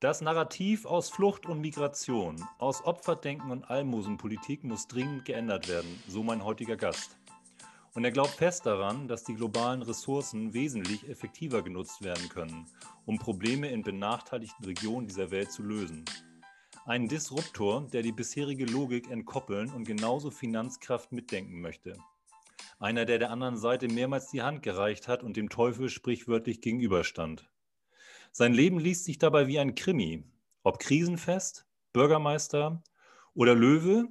Das Narrativ aus Flucht und Migration, aus Opferdenken und Almosenpolitik muss dringend geändert werden, so mein heutiger Gast. Und er glaubt fest daran, dass die globalen Ressourcen wesentlich effektiver genutzt werden können, um Probleme in benachteiligten Regionen dieser Welt zu lösen. Ein Disruptor, der die bisherige Logik entkoppeln und genauso Finanzkraft mitdenken möchte. Einer, der der anderen Seite mehrmals die Hand gereicht hat und dem Teufel sprichwörtlich gegenüberstand. Sein Leben liest sich dabei wie ein Krimi. Ob Krisenfest, Bürgermeister oder Löwe,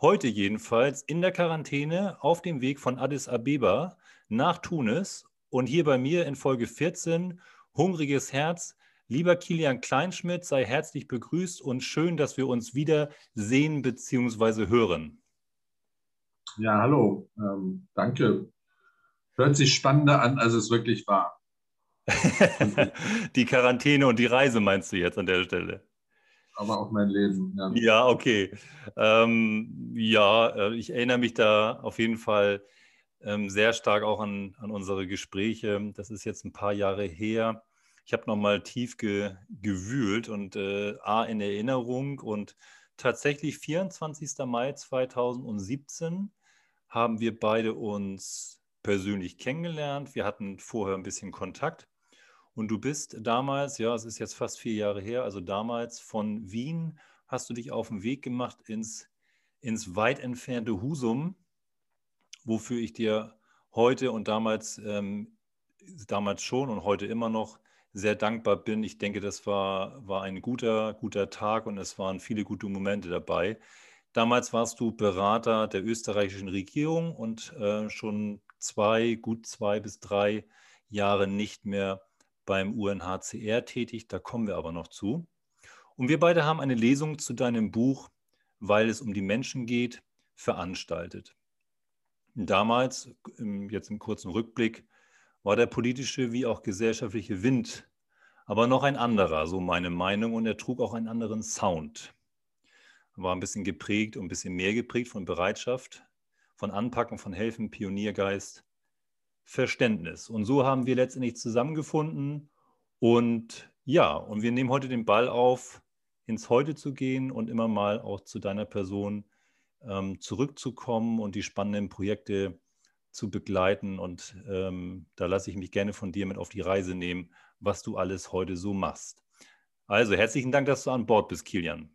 heute jedenfalls in der Quarantäne auf dem Weg von Addis Abeba nach Tunis und hier bei mir in Folge 14 Hungriges Herz. Lieber Kilian Kleinschmidt, sei herzlich begrüßt und schön, dass wir uns wieder sehen bzw. hören. Ja, hallo, ähm, danke. Hört sich spannender an, als es wirklich war. die Quarantäne und die Reise meinst du jetzt an der Stelle? Aber auch mein Leben. Ja, ja okay. Ähm, ja, äh, ich erinnere mich da auf jeden Fall ähm, sehr stark auch an, an unsere Gespräche. Das ist jetzt ein paar Jahre her. Ich habe nochmal tief ge, gewühlt und äh, A in Erinnerung und tatsächlich 24. Mai 2017 haben wir beide uns persönlich kennengelernt. Wir hatten vorher ein bisschen Kontakt und du bist damals, ja, es ist jetzt fast vier Jahre her, also damals von Wien hast du dich auf den Weg gemacht ins, ins weit entfernte Husum, wofür ich dir heute und damals, ähm, damals schon und heute immer noch sehr dankbar bin. Ich denke, das war, war ein guter, guter Tag und es waren viele gute Momente dabei. Damals warst du Berater der österreichischen Regierung und äh, schon zwei, gut zwei bis drei Jahre nicht mehr beim UNHCR tätig, da kommen wir aber noch zu. Und wir beide haben eine Lesung zu deinem Buch, weil es um die Menschen geht, veranstaltet. Damals, jetzt im kurzen Rückblick, war der politische wie auch gesellschaftliche Wind aber noch ein anderer, so meine Meinung, und er trug auch einen anderen Sound. War ein bisschen geprägt und ein bisschen mehr geprägt von Bereitschaft, von Anpacken, von Helfen, Pioniergeist Verständnis. Und so haben wir letztendlich zusammengefunden. Und ja, und wir nehmen heute den Ball auf, ins Heute zu gehen und immer mal auch zu deiner Person ähm, zurückzukommen und die spannenden Projekte zu begleiten. Und ähm, da lasse ich mich gerne von dir mit auf die Reise nehmen, was du alles heute so machst. Also herzlichen Dank, dass du an Bord bist, Kilian.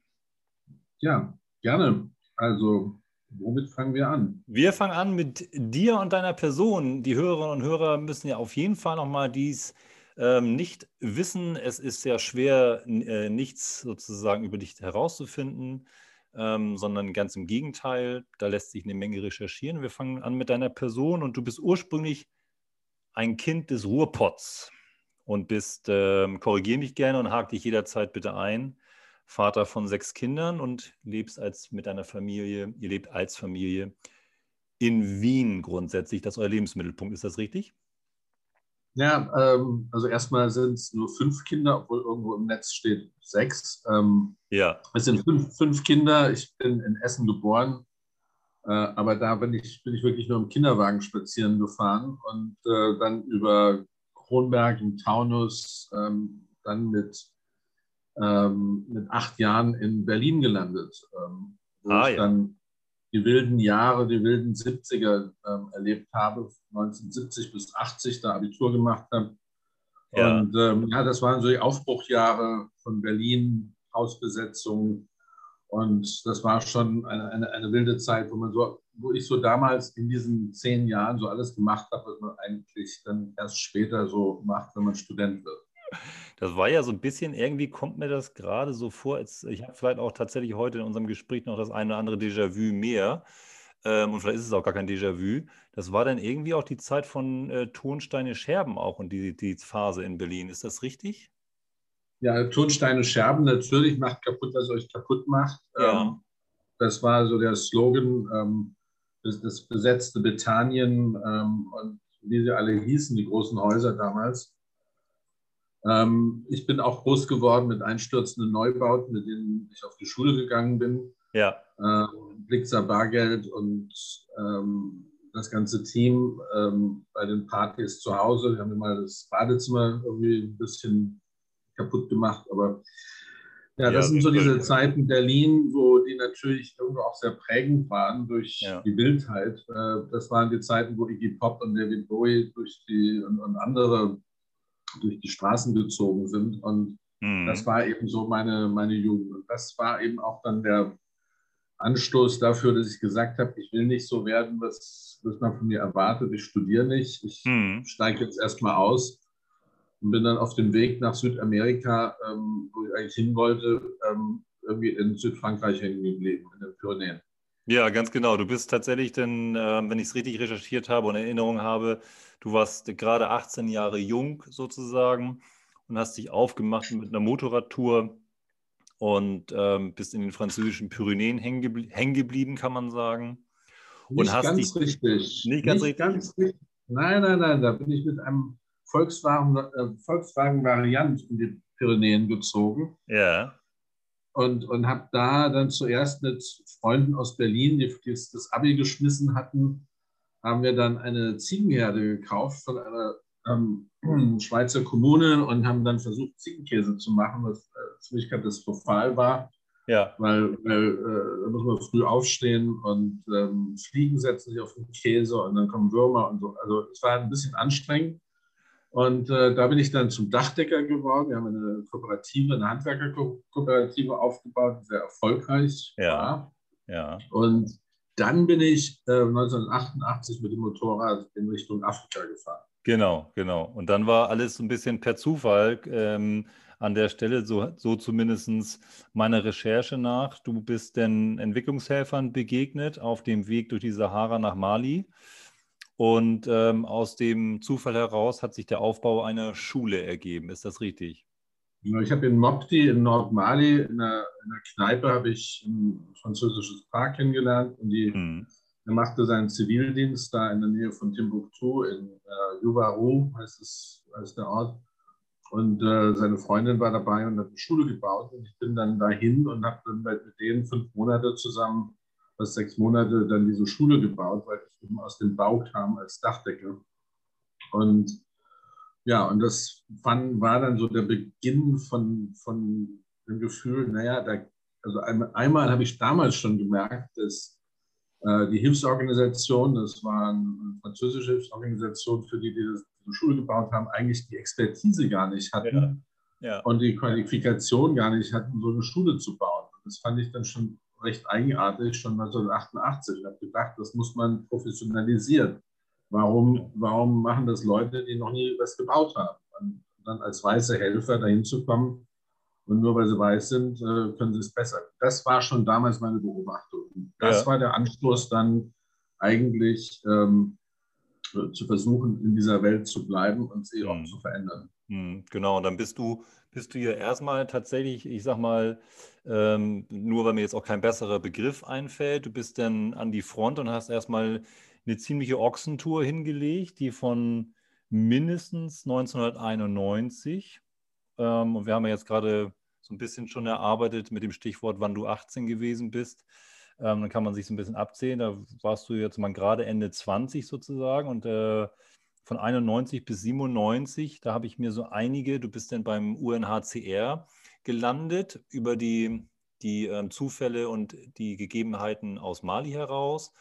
Ja, gerne. Also Womit fangen wir an? Wir fangen an mit dir und deiner Person. Die Hörerinnen und Hörer müssen ja auf jeden Fall nochmal dies ähm, nicht wissen. Es ist sehr schwer, äh, nichts sozusagen über dich herauszufinden, ähm, sondern ganz im Gegenteil. Da lässt sich eine Menge recherchieren. Wir fangen an mit deiner Person und du bist ursprünglich ein Kind des Ruhrpots und bist, ähm, korrigiere mich gerne und hake dich jederzeit bitte ein, Vater von sechs Kindern und lebst als mit deiner Familie, ihr lebt als Familie in Wien grundsätzlich. Das ist euer Lebensmittelpunkt, ist das richtig? Ja, ähm, also erstmal sind es nur fünf Kinder, obwohl irgendwo im Netz steht sechs. Ähm, ja. Es sind fünf, fünf, Kinder. Ich bin in Essen geboren, äh, aber da bin ich, bin ich wirklich nur im Kinderwagen spazieren gefahren und äh, dann über Kronberg im Taunus, ähm, dann mit ähm, mit acht Jahren in Berlin gelandet, ähm, wo ah, ich ja. dann die wilden Jahre, die wilden 70er ähm, erlebt habe, 1970 bis 80 da Abitur gemacht habe. Ja. Und ähm, ja, das waren so die Aufbruchjahre von Berlin, Hausbesetzung. Und das war schon eine, eine, eine, wilde Zeit, wo man so, wo ich so damals in diesen zehn Jahren so alles gemacht habe, was man eigentlich dann erst später so macht, wenn man Student wird. Das war ja so ein bisschen, irgendwie kommt mir das gerade so vor, als ich habe vielleicht auch tatsächlich heute in unserem Gespräch noch das eine oder andere Déjà-vu mehr. Ähm, und vielleicht ist es auch gar kein Déjà-vu. Das war dann irgendwie auch die Zeit von äh, Tonsteine Scherben auch und die, die Phase in Berlin. Ist das richtig? Ja, Tonsteine Scherben natürlich macht kaputt, was euch kaputt macht. Ja. Ähm, das war so der Slogan, ähm, das, das, besetzte Bethanien ähm, und wie sie alle hießen, die großen Häuser damals. Ähm, ich bin auch groß geworden mit einstürzenden Neubauten, mit denen ich auf die Schule gegangen bin. Ja. Ähm, Blixer Bargeld und ähm, das ganze Team ähm, bei den Partys zu Hause. Wir haben mal das Badezimmer irgendwie ein bisschen kaputt gemacht, aber Ja, das ja, sind so diese Zeiten Berlin, wo die natürlich irgendwo auch sehr prägend waren durch ja. die Wildheit. Äh, das waren die Zeiten, wo Iggy Pop und David Bowie durch die und, und andere durch die Straßen gezogen sind. Und mhm. das war eben so meine, meine Jugend. Und das war eben auch dann der Anstoß dafür, dass ich gesagt habe, ich will nicht so werden, was, was man von mir erwartet. Ich studiere nicht. Ich mhm. steige jetzt erstmal aus und bin dann auf dem Weg nach Südamerika, ähm, wo ich eigentlich hin wollte, ähm, irgendwie in Südfrankreich hängen geblieben, in den Pyrenäen. Ja, ganz genau. Du bist tatsächlich dann, äh, wenn ich es richtig recherchiert habe und in Erinnerung habe, du warst gerade 18 Jahre jung sozusagen und hast dich aufgemacht mit einer Motorradtour und ähm, bist in den französischen Pyrenäen hängen, hängen geblieben, kann man sagen. Und nicht hast ganz dich, richtig. Nicht ganz nicht richtig. Ganz richtig. Nein, nein, nein, da bin ich mit einem Volkswagen, äh, Volkswagen Variant in die Pyrenäen gezogen. Ja. Und, und habe da dann zuerst mit Freunden aus Berlin, die, die das Abi geschmissen hatten, haben wir dann eine Ziegenherde gekauft von einer ähm, Schweizer Kommune und haben dann versucht, Ziegenkäse zu machen, was äh, ziemlich katastrophal war. Ja. Weil, weil äh, da muss man früh aufstehen und ähm, Fliegen setzen sich auf den Käse und dann kommen Würmer und so. Also es war ein bisschen anstrengend. Und äh, da bin ich dann zum Dachdecker geworden. Wir haben eine Kooperative, eine Handwerkerkooperative aufgebaut, die sehr erfolgreich ja. war. Ja. Und dann bin ich äh, 1988 mit dem Motorrad in Richtung Afrika gefahren. Genau, genau. Und dann war alles so ein bisschen per Zufall ähm, an der Stelle, so, so zumindest meiner Recherche nach. Du bist den Entwicklungshelfern begegnet auf dem Weg durch die Sahara nach Mali. Und ähm, aus dem Zufall heraus hat sich der Aufbau einer Schule ergeben. Ist das richtig? Ich habe in Mopti in Nordmali in einer, in einer Kneipe habe ich ein französisches Paar kennengelernt und die, mhm. er machte seinen Zivildienst da in der Nähe von Timbuktu in äh, Yuvaru heißt es heißt der Ort und äh, seine Freundin war dabei und hat eine Schule gebaut und ich bin dann dahin und habe dann mit denen fünf Monate zusammen fast sechs Monate dann diese Schule gebaut, weil ich eben aus dem Bau kam als Dachdecker. Und ja, und das fand, war dann so der Beginn von, von dem Gefühl, naja, da, also einmal, einmal habe ich damals schon gemerkt, dass äh, die Hilfsorganisation, das war eine französische Hilfsorganisation, für die, die das, diese Schule gebaut haben, eigentlich die Expertise gar nicht hatten ja. Ja. und die Qualifikation gar nicht hatten, so eine Schule zu bauen. Das fand ich dann schon recht eigenartig, schon 1988. Ich habe gedacht, das muss man professionalisieren. Warum, warum machen das Leute, die noch nie was gebaut haben? Und dann als weiße Helfer dahin zu kommen und nur weil sie weiß sind, äh, können sie es besser. Das war schon damals meine Beobachtung. Das ja. war der Anstoß dann eigentlich ähm, zu versuchen, in dieser Welt zu bleiben und sie auch mhm. zu verändern. Mhm, genau, und dann bist du, bist du ja erstmal tatsächlich, ich sag mal, ähm, nur weil mir jetzt auch kein besserer Begriff einfällt, du bist dann an die Front und hast erstmal eine ziemliche Ochsentour hingelegt, die von mindestens 1991, ähm, und wir haben ja jetzt gerade so ein bisschen schon erarbeitet mit dem Stichwort, wann du 18 gewesen bist. Ähm, dann kann man sich so ein bisschen abzählen. Da warst du jetzt mal gerade Ende 20 sozusagen und äh, von 91 bis 97, da habe ich mir so einige, du bist dann beim UNHCR gelandet über die, die äh, Zufälle und die Gegebenheiten aus Mali heraus.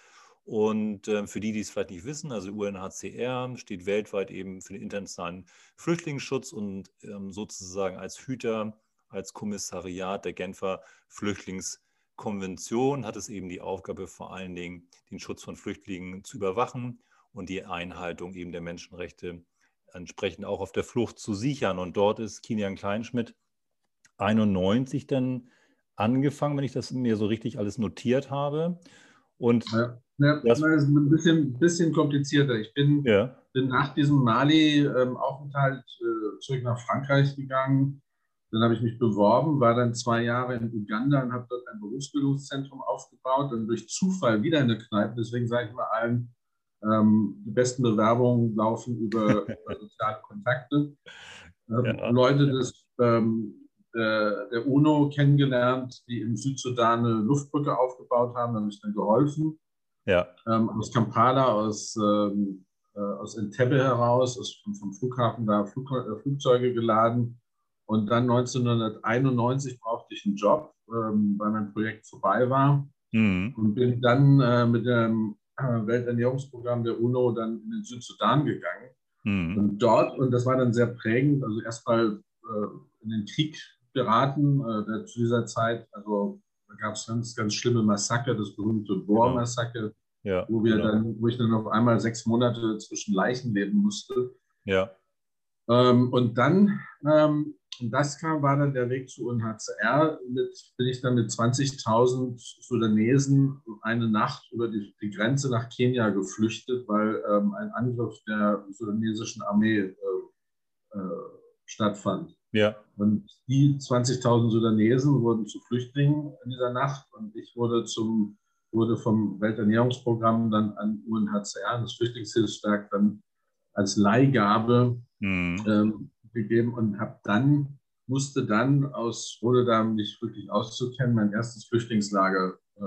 Und äh, für die, die es vielleicht nicht wissen, also UNHCR steht weltweit eben für den internationalen Flüchtlingsschutz und ähm, sozusagen als Hüter, als Kommissariat der Genfer Flüchtlingskonvention hat es eben die Aufgabe, vor allen Dingen den Schutz von Flüchtlingen zu überwachen und die Einhaltung eben der Menschenrechte entsprechend auch auf der Flucht zu sichern. Und dort ist Kilian Kleinschmidt 91 dann angefangen, wenn ich das mir so richtig alles notiert habe. Und ja, ja das, ist ein bisschen, bisschen komplizierter. Ich bin, ja. bin nach diesem Mali-Aufenthalt äh, zurück nach Frankreich gegangen. Dann habe ich mich beworben, war dann zwei Jahre in Uganda und habe dort ein Berufsbildungszentrum aufgebaut und durch Zufall wieder in der Kneipe. Deswegen sage ich mal allen, ähm, die besten Bewerbungen laufen über, über soziale Kontakte. Ähm, ja. Leute des, ähm, der, der, UNO kennengelernt, die im Südsudan eine Luftbrücke aufgebaut haben, da habe ich dann geholfen. Ja. Ähm, aus Kampala, aus, ähm, äh, aus Entebbe heraus, aus, vom Flughafen da Flug, äh, Flugzeuge geladen. Und dann 1991 brauchte hauptamtlichen Job, ähm, weil mein Projekt vorbei war. Mhm. Und bin dann äh, mit dem Welternährungsprogramm der UNO dann in den Südsudan gegangen. Mhm. Und dort, und das war dann sehr prägend, also erstmal äh, in den Krieg geraten, äh, zu dieser Zeit, also da gab es ganz, ganz schlimme Massaker, das berühmte Bohr-Massaker, ja, wo wir genau. dann, wo ich dann auf einmal sechs Monate zwischen Leichen leben musste. Ja. Ähm, und dann, ähm, und das kam, war dann der Weg zu UNHCR. Mit, bin ich dann mit 20.000 Sudanesen eine Nacht über die, die, Grenze nach Kenia geflüchtet, weil ähm, ein Angriff der sudanesischen Armee äh, äh, stattfand. Ja. Und die 20.000 Sudanesen wurden zu Flüchtlingen in dieser Nacht und ich wurde zum wurde vom Welternährungsprogramm dann an UNHCR, das Flüchtlingshilfswerk, dann als Leihgabe mhm. ähm, gegeben und habe dann, musste dann aus, ohne da mich wirklich auszukennen, mein erstes Flüchtlingslager äh,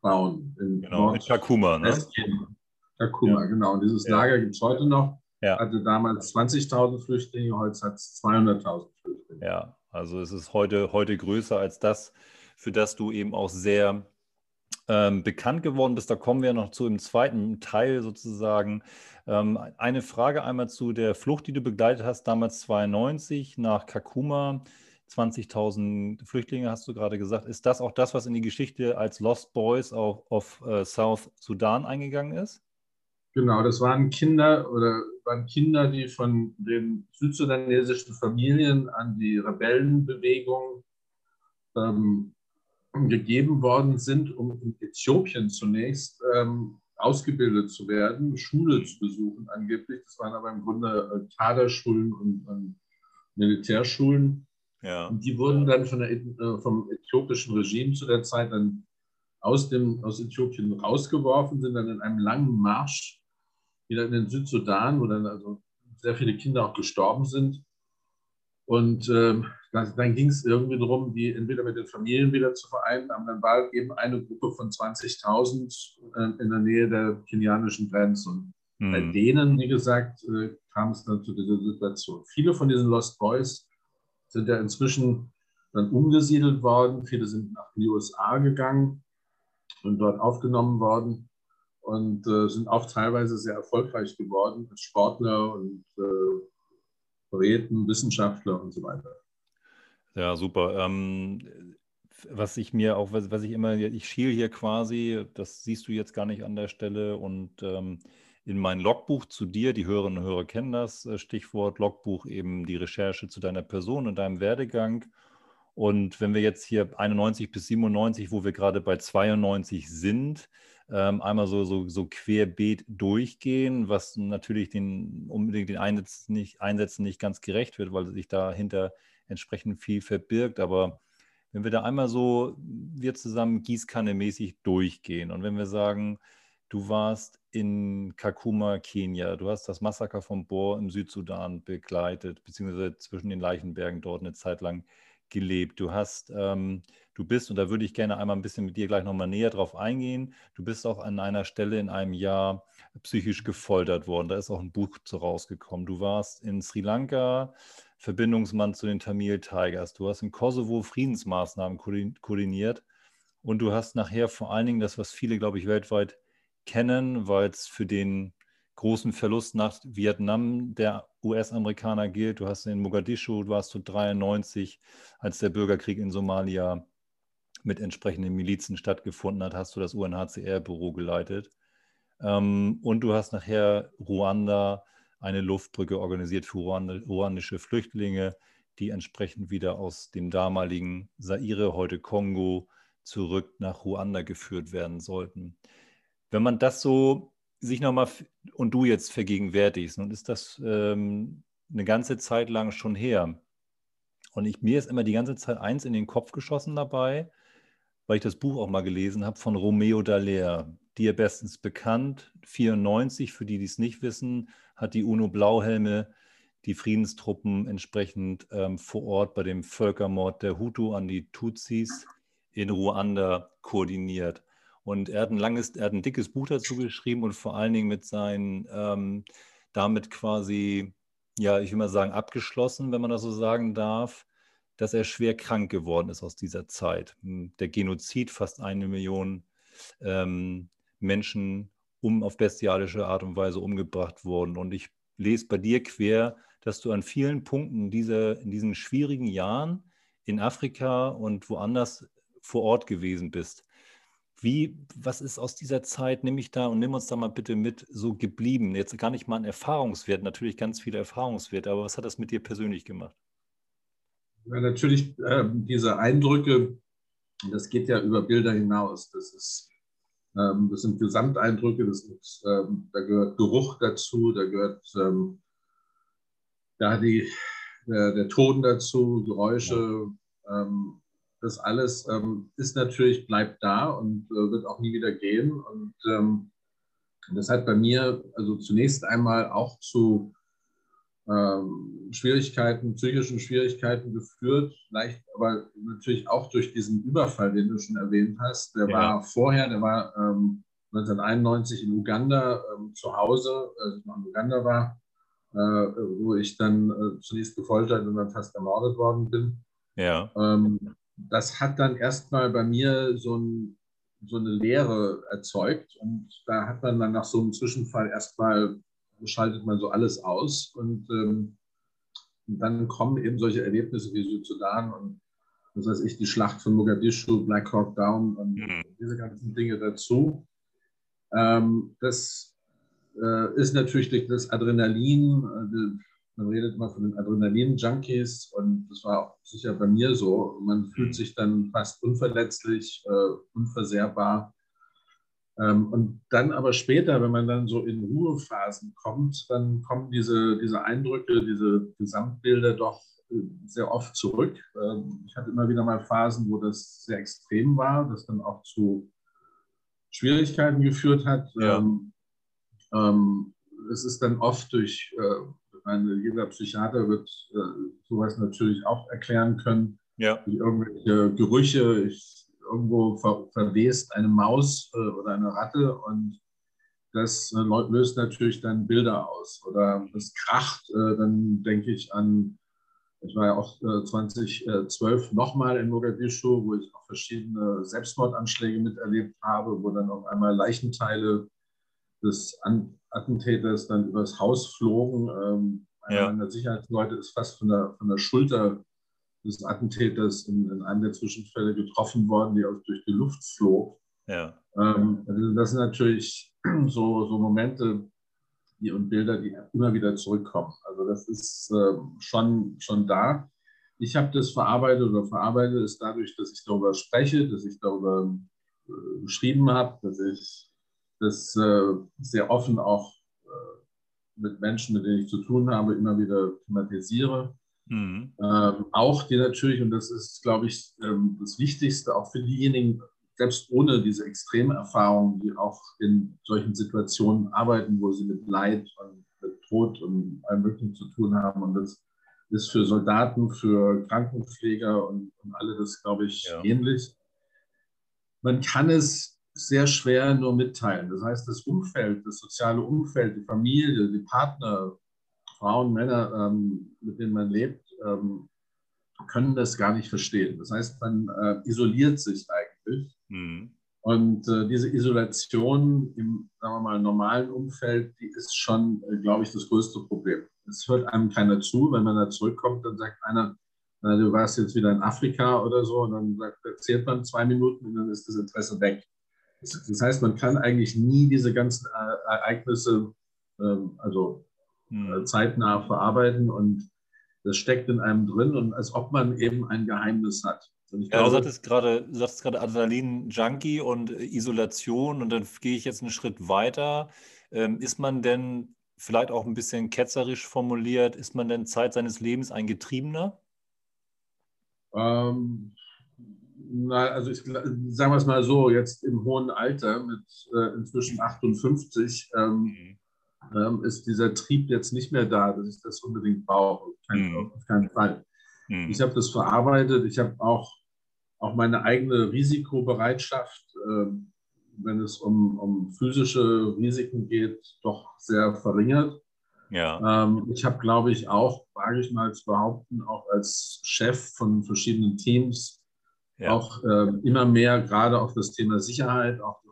bauen. In genau, Nord in Kakuma, ne? Kakuma, ja. genau. Und dieses ja. Lager gibt es heute noch. Ja. Hatte damals 20.000 Flüchtlinge, heute hat es 200.000 Flüchtlinge. Ja, also es ist heute, heute größer als das, für das du eben auch sehr ähm, bekannt geworden bist. Da kommen wir noch zu im zweiten Teil sozusagen. Ähm, eine Frage einmal zu der Flucht, die du begleitet hast, damals 92 nach Kakuma. 20.000 Flüchtlinge hast du gerade gesagt. Ist das auch das, was in die Geschichte als Lost Boys auf, auf uh, South Sudan eingegangen ist? Genau, das waren Kinder oder waren Kinder, die von den südsudanesischen Familien an die Rebellenbewegung ähm, gegeben worden sind, um in Äthiopien zunächst ähm, ausgebildet zu werden, Schule zu besuchen angeblich. Das waren aber im Grunde äh, Kaderschulen und, und Militärschulen. Ja. Und die wurden dann von der, äh, vom äthiopischen Regime zu der Zeit dann aus, dem, aus Äthiopien rausgeworfen, sind dann in einem langen Marsch wieder in den Südsudan, wo dann also sehr viele Kinder auch gestorben sind. Und ähm, dann, ging es irgendwie darum, die entweder mit den Familien wieder zu vereinen, aber dann war eben eine Gruppe von 20.000 äh, in der Nähe der kenianischen Grenze. Und mhm. bei denen, wie gesagt, äh, kam es dann zu dieser Situation. Viele von diesen Lost Boys sind ja inzwischen dann umgesiedelt worden. Viele sind nach den USA gegangen und dort aufgenommen worden und äh, sind auch teilweise sehr erfolgreich geworden als Sportler und Poeten, Wissenschaftler und so weiter. Ja, super. Ähm, was ich mir auch, was, was ich immer, ich schiel hier quasi, das siehst du jetzt gar nicht an der Stelle und ähm, in mein Logbuch zu dir, die Hörerinnen und Hörer kennen das äh, Stichwort Logbuch, eben die Recherche zu deiner Person und deinem Werdegang. Und wenn wir jetzt hier 91 bis 97, wo wir gerade bei 92 sind, ähm, einmal so, so, so querbeet durchgehen, was natürlich den unbedingt den Einsätzen nicht, Einsätzen nicht ganz gerecht wird, weil sich dahinter entsprechend viel verbirgt. Aber wenn wir da einmal so, wir zusammen Gießkanne-mäßig durchgehen und wenn wir sagen, du warst in Kakuma, Kenia, du hast das Massaker von Bor im Südsudan begleitet, beziehungsweise zwischen den Leichenbergen dort eine Zeit lang gelebt. Du hast, ähm, du bist, und da würde ich gerne einmal ein bisschen mit dir gleich nochmal näher drauf eingehen, du bist auch an einer Stelle in einem Jahr psychisch gefoltert worden. Da ist auch ein Buch zu rausgekommen. Du warst in Sri Lanka Verbindungsmann zu den Tamil Tigers. Du hast in Kosovo Friedensmaßnahmen koordiniert und du hast nachher vor allen Dingen das, was viele, glaube ich, weltweit kennen, weil es für den großen Verlust nach Vietnam der US-Amerikaner gilt. Du hast in Mogadischu, du warst du 93, als der Bürgerkrieg in Somalia mit entsprechenden Milizen stattgefunden hat, hast du das UNHCR-Büro geleitet. Ähm, und du hast nachher Ruanda eine Luftbrücke organisiert für ruandische Flüchtlinge, die entsprechend wieder aus dem damaligen Zaire, heute Kongo, zurück nach Ruanda geführt werden sollten. Wenn man das so sich nochmal und du jetzt vergegenwärtigst, nun ist das ähm, eine ganze Zeit lang schon her. Und ich, mir ist immer die ganze Zeit eins in den Kopf geschossen dabei, weil ich das Buch auch mal gelesen habe von Romeo Dallaire, dir bestens bekannt. 94, für die, die es nicht wissen, hat die UNO Blauhelme die Friedenstruppen entsprechend ähm, vor Ort bei dem Völkermord der Hutu an die Tutsis in Ruanda koordiniert. Und er hat ein langes, er hat ein dickes Buch dazu geschrieben und vor allen Dingen mit seinen, ähm, damit quasi, ja, ich will mal sagen, abgeschlossen, wenn man das so sagen darf, dass er schwer krank geworden ist aus dieser Zeit. Der Genozid, fast eine Million ähm, Menschen um auf bestialische Art und Weise umgebracht wurden. Und ich lese bei dir quer, dass du an vielen Punkten diese, in diesen schwierigen Jahren in Afrika und woanders vor Ort gewesen bist. Wie, was ist aus dieser Zeit, nimm mich da und nimm uns da mal bitte mit, so geblieben? Jetzt gar nicht mal ein Erfahrungswert, natürlich ganz viele Erfahrungswerte, aber was hat das mit dir persönlich gemacht? Ja, natürlich äh, diese Eindrücke, das geht ja über Bilder hinaus. Das, ist, ähm, das sind Gesamteindrücke, das ist, ähm, da gehört Geruch dazu, da gehört ähm, da die, der, der, Ton dazu, Geräusche. Ja. Ähm, das alles ähm, ist natürlich, bleibt da und äh, wird auch nie wieder gehen. Und ähm, das hat bei mir also zunächst einmal auch zu ähm, Schwierigkeiten, psychischen Schwierigkeiten geführt, leicht, aber natürlich auch durch diesen Überfall, den du schon erwähnt hast. Der ja. war vorher, der war ähm, 1991 in Uganda ähm, zu Hause, als ich noch in Uganda war, äh, wo ich dann äh, zunächst gefoltert und dann fast ermordet worden bin. Ja. Ähm, das hat dann erstmal bei mir so, ein, so, eine Leere erzeugt und da hat man dann nach so einem Zwischenfall erstmal schaltet man so alles aus und, ähm, dann kommen eben solche Erlebnisse wie Südsudan und das heißt ich, die Schlacht von Mogadischu, Black Hawk Down und mhm. diese ganzen Dinge dazu. Ähm, das äh, ist natürlich das Adrenalin, äh, man redet immer von den Adrenalin-Junkies und das war auch sicher bei mir so. Man fühlt mhm. sich dann fast unverletzlich, äh, unversehrbar. Ähm, und dann aber später, wenn man dann so in Ruhephasen kommt, dann kommen diese, diese Eindrücke, diese Gesamtbilder doch äh, sehr oft zurück. Ähm, ich hatte immer wieder mal Phasen, wo das sehr extrem war, das dann auch zu Schwierigkeiten geführt hat. Ja. Ähm, ähm es ist dann oft durch äh, meine, jeder Psychiater wird äh, sowas natürlich auch erklären können. Ja. Durch irgendwelche Gerüche. Ich, irgendwo ver, verwest eine Maus äh, oder eine Ratte und das äh, löst natürlich dann Bilder aus. Oder es kracht, äh, dann denke ich an, ich war ja auch 2012 äh, nochmal in Mogadischu, wo ich auch verschiedene Selbstmordanschläge miterlebt habe, wo dann auf einmal Leichenteile des Attentäters dann übers Haus flogen. Ähm, einer ja. meiner Sicherheitsleute ist fast von der, von der Schulter des Attentäters in, in einem der Zwischenfälle getroffen worden, die auch durch die Luft flog. Ja. Ähm, also das sind natürlich so, so Momente die, und Bilder, die immer wieder zurückkommen. Also das ist äh, schon, schon da. Ich habe das verarbeitet oder verarbeite es dadurch, dass ich darüber spreche, dass ich darüber äh, geschrieben habe, dass ich das äh, sehr offen auch äh, mit Menschen, mit denen ich zu tun habe, immer wieder thematisiere. Mhm. Ähm, auch die natürlich, und das ist, glaube ich, ähm, das Wichtigste, auch für diejenigen, selbst ohne diese extreme Erfahrung, die auch in solchen Situationen arbeiten, wo sie mit Leid und mit Tod und allem Möglichen zu tun haben. Und das ist für Soldaten, für Krankenpfleger und, und alle das, glaube ich, ja. ähnlich. Man kann es sehr schwer nur mitteilen. Das heißt, das Umfeld, das soziale Umfeld, die Familie, die Partner, Frauen, Männer, ähm, mit denen man lebt, ähm, können das gar nicht verstehen. Das heißt, man äh, isoliert sich eigentlich. Mhm. Und äh, diese Isolation im, sagen wir mal, normalen Umfeld, die ist schon, äh, glaube ich, das größte Problem. Es hört einem keiner zu. Wenn man da zurückkommt, dann sagt einer, du warst jetzt wieder in Afrika oder so, und dann sagt, erzählt man zwei Minuten und dann ist das Interesse weg. Das heißt, man kann eigentlich nie diese ganzen äh, Ereignisse ähm, also hm. zeitnah verarbeiten und das steckt in einem drin und als ob man eben ein Geheimnis hat. ja, du sagtest gerade, sagtest gerade Adrenalin-Junkie und Isolation und dann gehe ich jetzt einen Schritt weiter. Ähm, ist man denn vielleicht auch ein bisschen ketzerisch formuliert, ist man denn Zeit seines Lebens ein Getriebener? Ähm, na, also ich, sagen wir es mal so, jetzt im hohen Alter mit äh, inzwischen 58 ähm, mhm. Ähm, ist dieser Trieb jetzt nicht mehr da, dass ich das unbedingt brauche. Kein, mhm. Auf keinen Fall. Mhm. Ich habe das verarbeitet. Ich habe auch, auch meine eigene Risikobereitschaft, äh, wenn es um, um physische Risiken geht, doch sehr verringert. Ja. Ähm, ich habe, glaube ich, auch, wage ich mal zu behaupten, auch als Chef von verschiedenen Teams ja. auch äh, immer mehr gerade auf das Thema Sicherheit, auch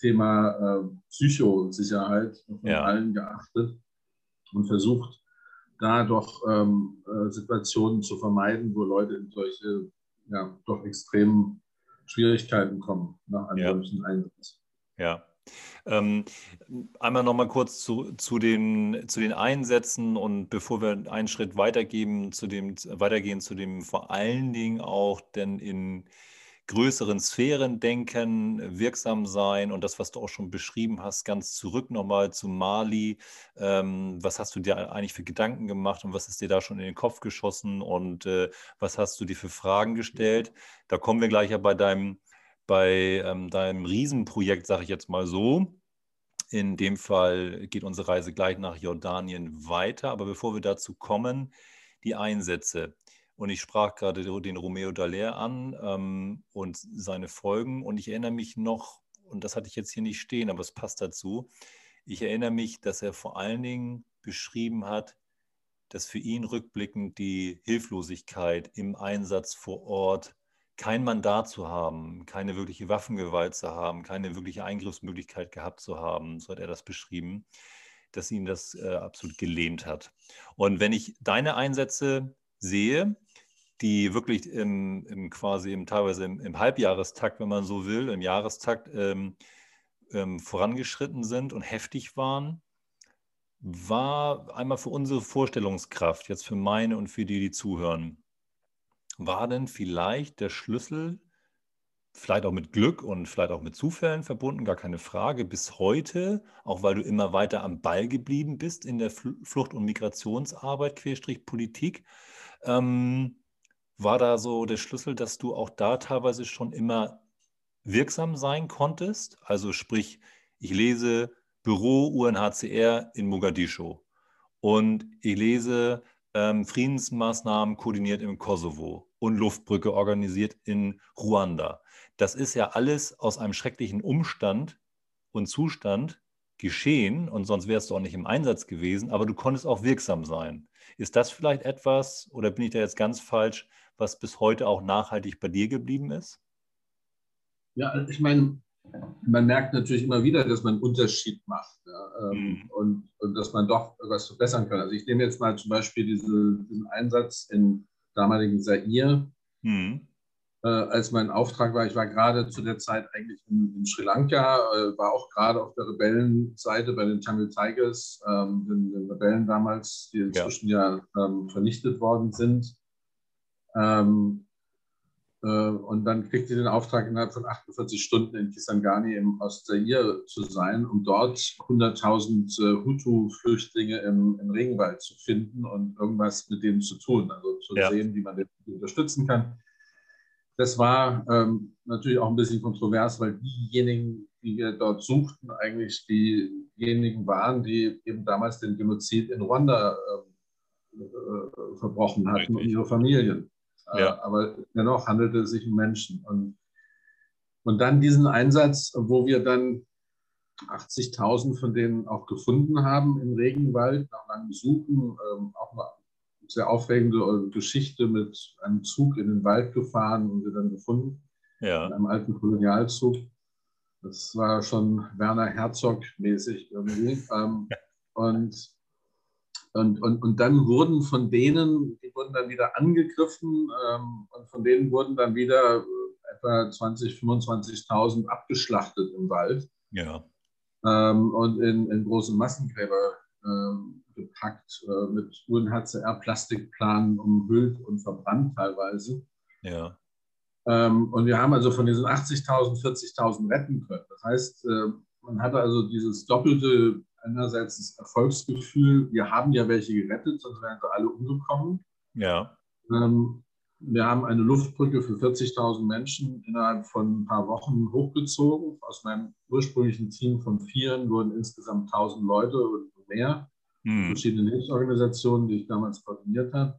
Thema äh, Psychosicherheit von ja. allen geachtet und versucht, da doch ähm, äh, Situationen zu vermeiden, wo Leute in solche ja, doch extremen Schwierigkeiten kommen nach einem ja. solchen Einsatz. Ja. Ähm, einmal noch mal kurz zu, zu, den, zu den Einsätzen und bevor wir einen Schritt weitergeben, zu dem, weitergehen zu dem vor allen Dingen auch denn in größeren Sphären denken, wirksam sein und das, was du auch schon beschrieben hast, ganz zurück nochmal zu Mali. Ähm, was hast du dir eigentlich für Gedanken gemacht und was ist dir da schon in den Kopf geschossen und äh, was hast du dir für Fragen gestellt? Da kommen wir gleich ja bei deinem, bei ähm, deinem Riesenprojekt, sage ich jetzt mal so. In dem Fall geht unsere Reise gleich nach Jordanien weiter. Aber bevor wir dazu kommen, die Einsätze. Und ich sprach gerade den Romeo Dallaire an ähm, und seine Folgen. Und ich erinnere mich noch, und das hatte ich jetzt hier nicht stehen, aber es passt dazu. Ich erinnere mich, dass er vor allen Dingen beschrieben hat, dass für ihn rückblickend die Hilflosigkeit im Einsatz vor Ort, kein Mandat zu haben, keine wirkliche Waffengewalt zu haben, keine wirkliche Eingriffsmöglichkeit gehabt zu haben, so hat er das beschrieben, dass ihn das äh, absolut gelähmt hat. Und wenn ich deine Einsätze sehe, die wirklich im, im quasi im, teilweise im, im, Halbjahrestakt, wenn man so will, im Jahrestakt ähm, ähm, vorangeschritten sind und heftig waren, war einmal für unsere Vorstellungskraft, jetzt für meine und für die, die zuhören, war denn vielleicht der Schlüssel, vielleicht auch mit Glück und vielleicht auch mit Zufällen verbunden, gar keine Frage, bis heute, auch weil du immer weiter am Ball geblieben bist in der Flucht- und Migrationsarbeit, Querstrich Politik, ähm, war da so der Schlüssel, dass du auch da teilweise schon immer wirksam sein konntest? Also sprich, ich lese Büro UNHCR in Mogadischu und ich lese ähm, Friedensmaßnahmen koordiniert im Kosovo und Luftbrücke organisiert in Ruanda. Das ist ja alles aus einem schrecklichen Umstand und Zustand geschehen und sonst wärst du auch nicht im Einsatz gewesen, aber du konntest auch wirksam sein. Ist das vielleicht etwas oder bin ich da jetzt ganz falsch, was bis heute auch nachhaltig bei dir geblieben ist? Ja, ich meine, man merkt natürlich immer wieder, dass man einen Unterschied macht ja, ähm, mhm. und, und dass man doch was verbessern kann. Also ich nehme jetzt mal zum Beispiel diese, diesen Einsatz in damaligen Zaire. Mhm. Äh, als mein Auftrag war, ich war gerade zu der Zeit eigentlich in, in Sri Lanka, äh, war auch gerade auf der Rebellenseite bei den Tamil Tigers, ähm, den, den, Rebellen damals, die inzwischen ja, ja ähm, vernichtet worden sind. Ähm, äh, und dann kriegt sie den Auftrag, innerhalb von 48 Stunden in Kisangani im Ostzaire zu sein, um dort 100.000 äh, Hutu-Flüchtlinge im, im, Regenwald zu finden und irgendwas mit denen zu tun, also zu ja. sehen, wie man den unterstützen kann. Das war ähm, natürlich auch ein bisschen kontrovers, weil diejenigen, die wir dort suchten, eigentlich diejenigen waren, die eben damals den Genozid in Ruanda äh, äh, verbrochen hatten Richtig. und ihre Familien. Äh, ja. Aber dennoch handelte es sich um Menschen. Und, und dann diesen Einsatz, wo wir dann 80.000 von denen auch gefunden haben im Regenwald, nach langem Suchen, ähm, auch eine sehr aufregende Geschichte mit einem Zug in den Wald gefahren und wir dann gefunden, ja. in einem alten Kolonialzug. Das war schon Werner Herzog-mäßig irgendwie. Ähm, und und, und, und dann wurden von denen, die wurden dann wieder angegriffen ähm, und von denen wurden dann wieder äh, etwa 20.000, 25.000 abgeschlachtet im Wald. Ja. Ähm, und in, in große Massengräber ähm, gepackt, äh, mit UNHCR-Plastikplanen umhüllt und verbrannt teilweise. Ja. Ähm, und wir haben also von diesen 80.000 40.000 retten können. Das heißt, äh, man hatte also dieses doppelte einerseits das Erfolgsgefühl, wir haben ja welche gerettet, sonst wären sie alle umgekommen. Ja. Ähm, wir haben eine Luftbrücke für 40.000 Menschen innerhalb von ein paar Wochen hochgezogen. Aus meinem ursprünglichen Team von Vieren wurden insgesamt 1.000 Leute und mehr. Hm. Verschiedene Hilfsorganisationen, die ich damals koordiniert habe.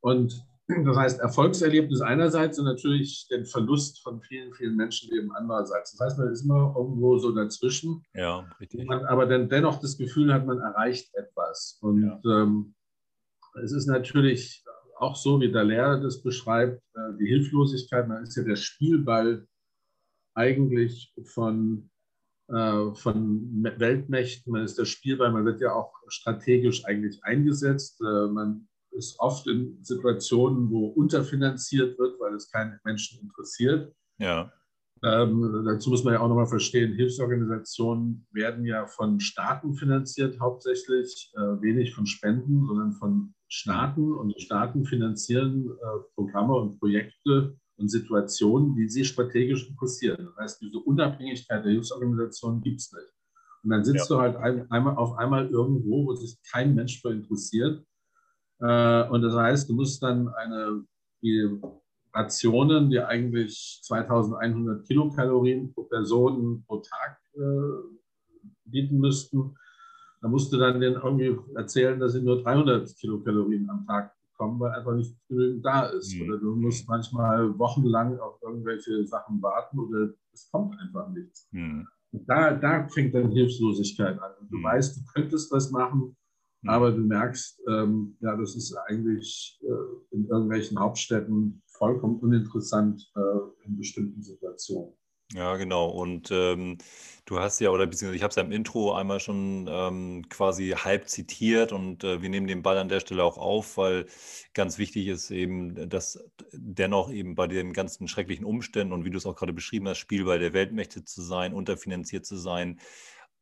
Und das heißt, Erfolgserlebnis einerseits und natürlich den Verlust von vielen, vielen Menschenleben andererseits. Das heißt, man ist immer irgendwo so dazwischen. Ja, richtig. Man aber dann dennoch das Gefühl hat, man erreicht etwas. Und ja. ähm, es ist natürlich auch so, wie der Lehrer das beschreibt, äh, die Hilflosigkeit, man ist ja der Spielball eigentlich von, äh, von Weltmächten, man ist der Spielball, man wird ja auch strategisch eigentlich eingesetzt. Äh, man ist oft in Situationen, wo unterfinanziert wird, weil es keinen Menschen interessiert. Ja. Ähm, dazu muss man ja auch nochmal verstehen, Hilfsorganisationen werden ja von Staaten finanziert hauptsächlich, äh, wenig von Spenden, sondern von Staaten. Und Staaten finanzieren äh, Programme und Projekte und Situationen, die sie strategisch interessieren. Das heißt, diese Unabhängigkeit der Hilfsorganisationen gibt es nicht. Und dann sitzt ja. du halt ein, einmal auf einmal irgendwo, wo sich kein Mensch für interessiert und das heißt, du musst dann eine, die Rationen, die eigentlich 2100 Kilokalorien pro Person pro Tag äh, bieten müssten, da musst du dann denen irgendwie erzählen, dass sie nur 300 Kilokalorien am Tag bekommen, weil einfach nicht genügend da ist. Mhm. Oder du musst manchmal wochenlang auf irgendwelche Sachen warten oder es kommt einfach nichts. Mhm. Da, da fängt dann Hilflosigkeit an. Und du mhm. weißt, du könntest was machen, aber du merkst, ähm, ja, das ist eigentlich äh, in irgendwelchen Hauptstädten vollkommen uninteressant äh, in bestimmten Situationen. Ja, genau. Und ähm, du hast ja, oder beziehungsweise ich habe es ja im Intro einmal schon ähm, quasi halb zitiert und äh, wir nehmen den Ball an der Stelle auch auf, weil ganz wichtig ist eben, dass dennoch eben bei den ganzen schrecklichen Umständen und wie du es auch gerade beschrieben hast, Spielball der Weltmächte zu sein, unterfinanziert zu sein,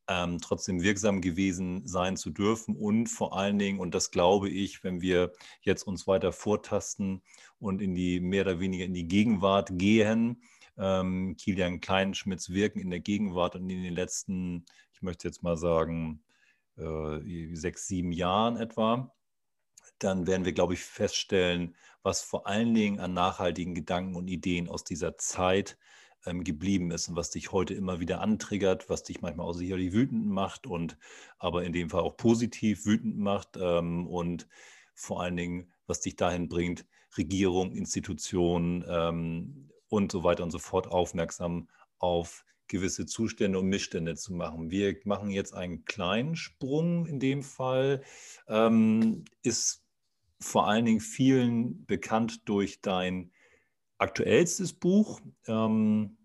ähm, trotzdem wirksam gewesen sein zu dürfen. Und vor allen Dingen, und das glaube ich, wenn wir jetzt uns weiter vortasten und in die mehr oder weniger in die Gegenwart gehen, ähm, Kilian Kleinschmidts Wirken in der Gegenwart und in den letzten, ich möchte jetzt mal sagen, äh, sechs, sieben Jahren etwa, dann werden wir, glaube ich, feststellen, was vor allen Dingen an nachhaltigen Gedanken und Ideen aus dieser Zeit ähm, geblieben ist und was dich heute immer wieder antriggert, was dich manchmal auch sicherlich wütend macht und aber in dem Fall auch positiv wütend macht ähm, und vor allen Dingen, was dich dahin bringt, Regierung, Institutionen ähm, und so weiter und so fort aufmerksam auf gewisse Zustände und Missstände zu machen. Wir machen jetzt einen kleinen Sprung in dem Fall. Ähm, ist vor allen Dingen vielen bekannt durch dein aktuellstes Buch, ähm,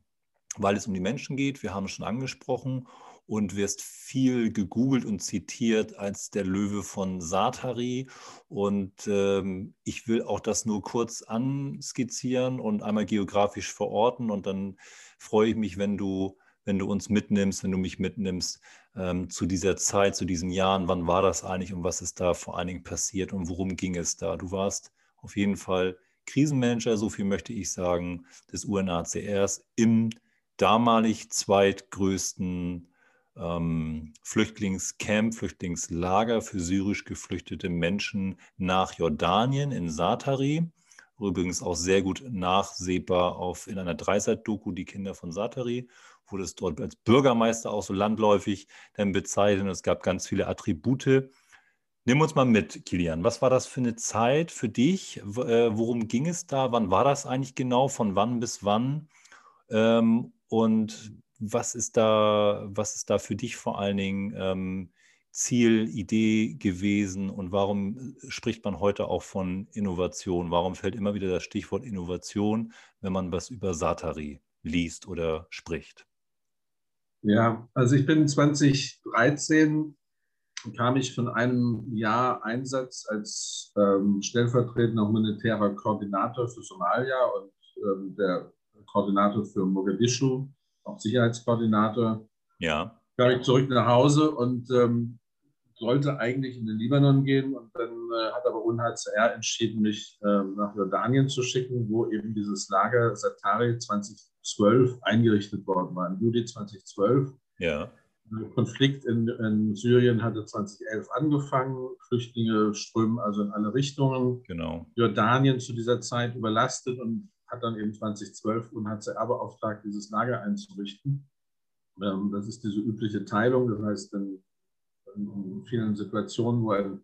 weil es um die Menschen geht. Wir haben es schon angesprochen und wirst viel gegoogelt und zitiert als der Löwe von Satari. Und ähm, ich will auch das nur kurz anskizzieren und einmal geografisch verorten. Und dann freue ich mich, wenn du, wenn du uns mitnimmst, wenn du mich mitnimmst ähm, zu dieser Zeit, zu diesen Jahren. Wann war das eigentlich und was ist da vor allen Dingen passiert und worum ging es da? Du warst auf jeden Fall Krisenmanager, so viel möchte ich sagen, des UNHCRs im damalig zweitgrößten ähm, Flüchtlingscamp, Flüchtlingslager für syrisch geflüchtete Menschen nach Jordanien in Satari. Übrigens auch sehr gut nachsehbar auf, in einer Dreiseit-Doku, die Kinder von Satari, wurde es dort als Bürgermeister auch so landläufig dann bezeichnet. Es gab ganz viele Attribute, Nimm uns mal mit, Kilian. Was war das für eine Zeit für dich? Äh, worum ging es da? Wann war das eigentlich genau? Von wann bis wann? Ähm, und was ist da, was ist da für dich vor allen Dingen ähm, Ziel, Idee gewesen? Und warum spricht man heute auch von Innovation? Warum fällt immer wieder das Stichwort Innovation, wenn man was über Satari liest oder spricht? Ja, also ich bin 2013 kam ich von einem Jahr Einsatz als ähm, stellvertretender humanitärer Koordinator für Somalia und ähm, der Koordinator für Mogadischu, auch Sicherheitskoordinator. Ja. Kam ich zurück nach Hause und ähm, sollte eigentlich in den Libanon gehen und dann äh, hat aber UNHCR entschieden, mich äh, nach Jordanien zu schicken, wo eben dieses Lager Satari 2012 eingerichtet worden war, im Juli 2012. Ja. Der Konflikt in, in, Syrien hatte 2011 angefangen. Flüchtlinge strömen also in alle Richtungen. Genau. Jordanien zu dieser Zeit überlastet und hat dann eben 2012 UNHCR beauftragt, dieses Lager einzurichten. Ähm, das ist diese übliche Teilung. Das heißt, in, in vielen Situationen, wo eine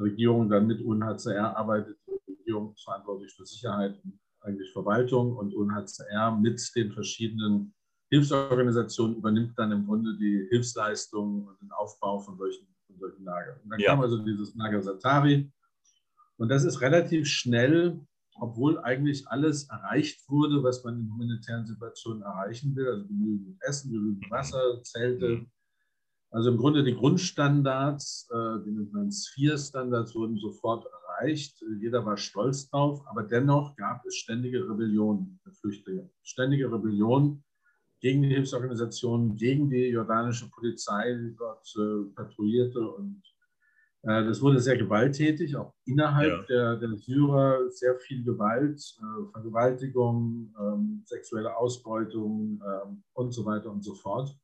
Regierung dann mit UNHCR arbeitet, die Regierung verantwortlich für Sicherheit und eigentlich Verwaltung und UNHCR mit den verschiedenen Hilfsorganisationen übernimmt dann im Grunde die Hilfsleistungen und den Aufbau von solchen, von solchen Lagern. Und dann ja. kam also dieses Lager Satari und das ist relativ schnell, obwohl eigentlich alles erreicht wurde, was man in humanitären Situationen erreichen will, also genügend Essen, genügend Wasser, Zelte, mhm. Also im Grunde die Grundstandards, äh, die nennt man Sphere-Standards, wurden sofort erreicht. Jeder war stolz drauf, aber dennoch gab es ständige Rebellionen der Flüchtlinge. Ständige Rebellionen gegen die Hilfsorganisationen, gegen die jordanische Polizei, die dort äh, patrouillierte. Und äh, das wurde sehr gewalttätig, auch innerhalb ja. der, der Syrer sehr viel Gewalt, äh, Vergewaltigung, ähm, sexuelle Ausbeutung ähm, und so weiter und so fort.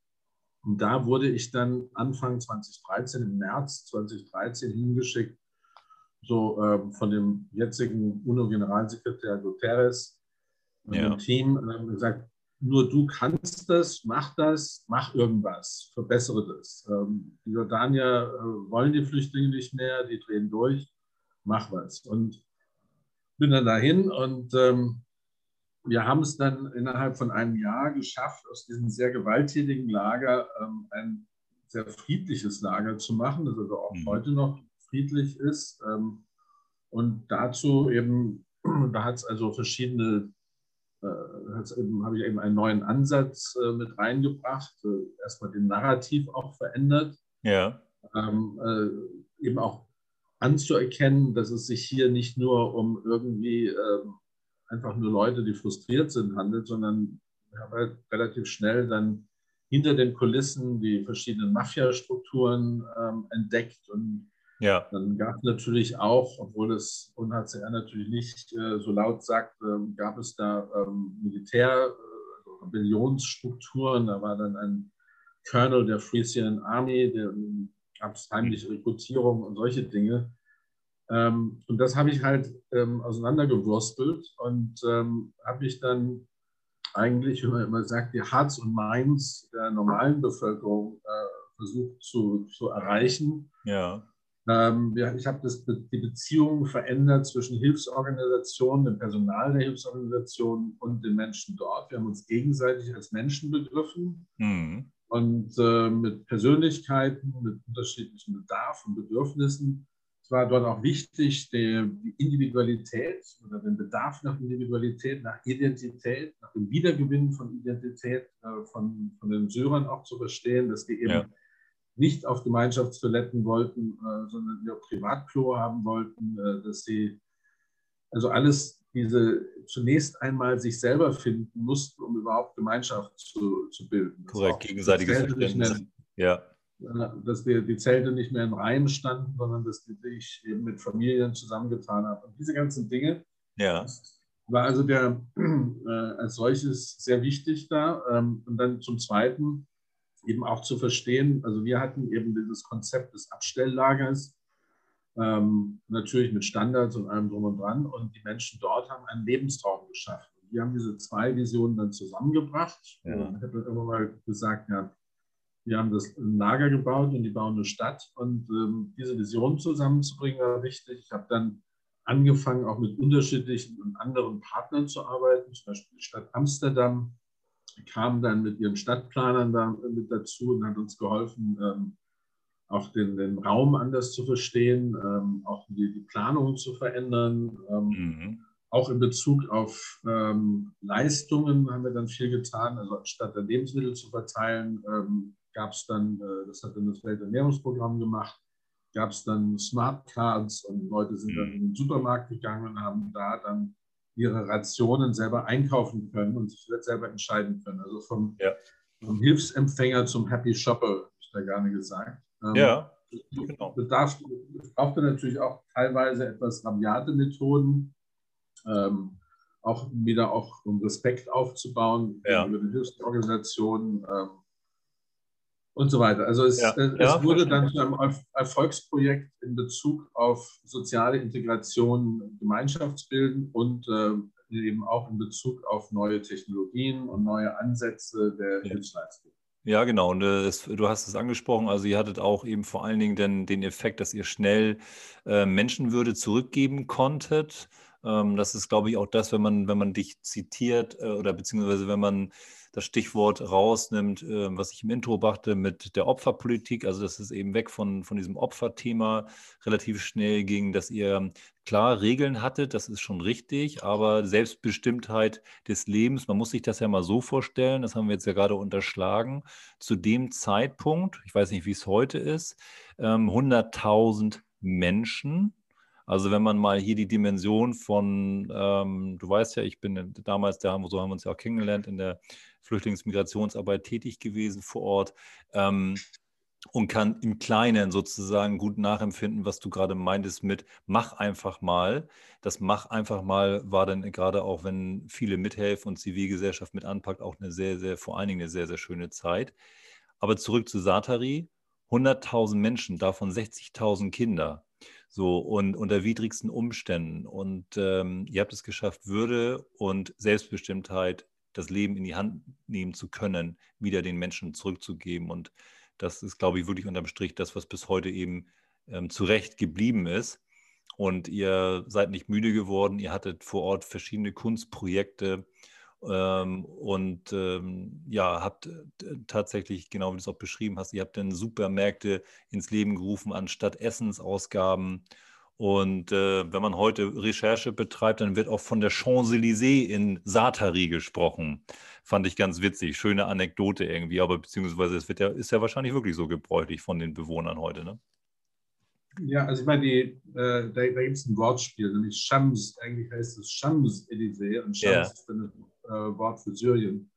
Und da wurde ich dann Anfang 2013, im März 2013 hingeschickt, so äh, von dem jetzigen UNO-Generalsekretär Guterres und ja. dem Team, und haben gesagt, nur du kannst das, mach das, mach irgendwas, verbessere das. Ähm, die Jordanier äh, wollen die Flüchtlinge nicht mehr, die drehen durch, mach was. Und bin dann dahin und ähm, wir haben es dann innerhalb von einem Jahr geschafft, aus diesem sehr gewalttätigen Lager ähm, ein sehr friedliches Lager zu machen, das also auch mhm. heute noch friedlich ist. Ähm, und dazu eben, da hat es also verschiedene, äh, habe ich eben einen neuen Ansatz äh, mit reingebracht, äh, erstmal den Narrativ auch verändert. Ja. Ähm, äh, eben auch anzuerkennen, dass es sich hier nicht nur um irgendwie ähm, einfach nur Leute, die frustriert sind, handelt, sondern wir haben halt relativ schnell dann hinter den Kulissen die verschiedenen Mafia-Strukturen ähm, entdeckt. Und ja. dann gab es natürlich auch, obwohl das UNHCR natürlich nicht äh, so laut sagt, äh, gab es da ähm, Militär, äh, Rebellionsstrukturen. Da war dann ein Colonel der Free Syrian Army, der gab es heimliche Rekrutierung und solche Dinge. Ähm, und das habe ich halt ähm, auseinandergewurstelt und ähm, habe ich dann eigentlich, wie man immer sagt, die Hearts und Minds der normalen Bevölkerung äh, versucht zu, zu erreichen. Ja. Ähm, ich habe die Beziehungen verändert zwischen Hilfsorganisationen, dem Personal der Hilfsorganisationen und den Menschen dort. Wir haben uns gegenseitig als Menschen begriffen. Mhm. Und äh, mit Persönlichkeiten, mit unterschiedlichen Bedarfen und Bedürfnissen es war dort auch wichtig, die, Individualität oder den Bedarf nach Individualität, nach Identität, nach dem Wiedergewinnen von Identität äh, von, von den Syrern auch zu verstehen, dass die eben ja. Nicht auf Gemeinschaftstoiletten wollten, äh, sondern ihr Privatklo haben wollten, äh, dass sie also alles diese zunächst einmal sich selber finden mussten, um überhaupt Gemeinschaft zu, zu bilden. Korrekt, gegenseitiges Verständnis. Ja dass die, die Zelte nicht mehr in Reihen standen, sondern dass die sich eben mit Familien zusammengetan haben. Und diese ganzen Dinge ja. war also der äh, als solches sehr wichtig da. Ähm, und dann zum Zweiten eben auch zu verstehen, also wir hatten eben dieses Konzept des Abstelllagers, ähm, natürlich mit Standards und allem drum und dran. Und die Menschen dort haben einen Lebenstraum geschaffen. Wir haben diese zwei Visionen dann zusammengebracht. Ja. Ich habe dann immer mal gesagt, ja, wir haben das Lager gebaut und die bauen eine Stadt. Und ähm, diese Vision zusammenzubringen war wichtig. Ich habe dann angefangen, auch mit unterschiedlichen und anderen Partnern zu arbeiten. Zum Beispiel die Stadt Amsterdam kam dann mit ihren Stadtplanern da mit dazu und hat uns geholfen, ähm, auch den, den, Raum anders zu verstehen, ähm, auch die, die, Planung zu verändern. Ähm, mhm. Auch in Bezug auf ähm, Leistungen haben wir dann viel getan. Also anstatt der Lebensmittel zu verteilen, ähm, gab es dann, äh, das hat dann das Welternährungsprogramm gemacht, gab es dann Smart Cards und Leute sind dann mhm. in den Supermarkt gegangen und haben da dann ihre Rationen selber einkaufen können und sich selber entscheiden können. Also vom, ja. vom Hilfsempfänger zum Happy Shopper, habe ich da gerne gesagt. Ähm, ja, genau. Bedarf, brauchte natürlich auch teilweise etwas rabiate Methoden, ähm, auch wieder auch um Respekt aufzubauen ja. über die Hilfsorganisationen. Ähm, und so weiter. Also es, ja, es ja, wurde dann zu einem Erfolgsprojekt in Bezug auf soziale Integration, Gemeinschaftsbilden und äh, eben auch in Bezug auf neue Technologien und neue Ansätze der ja. Hilfsleistung. Ja, genau. Und äh, es, du hast es angesprochen. Also, ihr hattet auch eben vor allen Dingen den, den Effekt, dass ihr schnell äh, Menschenwürde zurückgeben konntet. Ähm, das ist, glaube ich, auch das, wenn man, wenn man dich zitiert äh, oder beziehungsweise wenn man das Stichwort rausnimmt, äh, was ich im Intro brachte mit der Opferpolitik, also dass es eben weg von, von diesem Opferthema relativ schnell ging, dass ihr klar Regeln hattet, das ist schon richtig, aber Selbstbestimmtheit des Lebens, man muss sich das ja mal so vorstellen, das haben wir jetzt ja gerade unterschlagen, zu dem Zeitpunkt, ich weiß nicht, wie es heute ist, 100.000 ähm, Menschen, also wenn man mal hier die Dimension von, ähm, du weißt ja, ich bin damals, da so haben wir uns ja auch kennengelernt, in der Flüchtlingsmigrationsarbeit tätig gewesen vor Ort ähm, und kann im Kleinen sozusagen gut nachempfinden, was du gerade meintest mit mach einfach mal. Das mach einfach mal war dann gerade auch, wenn viele mithelfen und Zivilgesellschaft mit anpackt, auch eine sehr, sehr, vor allen Dingen eine sehr, sehr schöne Zeit. Aber zurück zu Satari. 100.000 Menschen, davon 60.000 Kinder. So und unter widrigsten Umständen. Und ähm, ihr habt es geschafft, Würde und Selbstbestimmtheit, das Leben in die Hand nehmen zu können, wieder den Menschen zurückzugeben. Und das ist, glaube ich, wirklich unterm Strich das, was bis heute eben ähm, zurecht geblieben ist. Und ihr seid nicht müde geworden. Ihr hattet vor Ort verschiedene Kunstprojekte ähm, und ähm, ja, habt äh, tatsächlich, genau wie du es auch beschrieben hast, ihr habt dann Supermärkte ins Leben gerufen anstatt Essensausgaben. Und äh, wenn man heute Recherche betreibt, dann wird auch von der Champs-Élysées in Satari gesprochen. Fand ich ganz witzig. Schöne Anekdote irgendwie, aber beziehungsweise es wird ja, ist ja wahrscheinlich wirklich so gebräuchlich von den Bewohnern heute, ne? Ja, also ich meine, die, äh, da, da gibt es ein Wortspiel, nämlich Shams, eigentlich heißt es Shams-Élysées und Shams yeah. ist dann Wort für Syrien.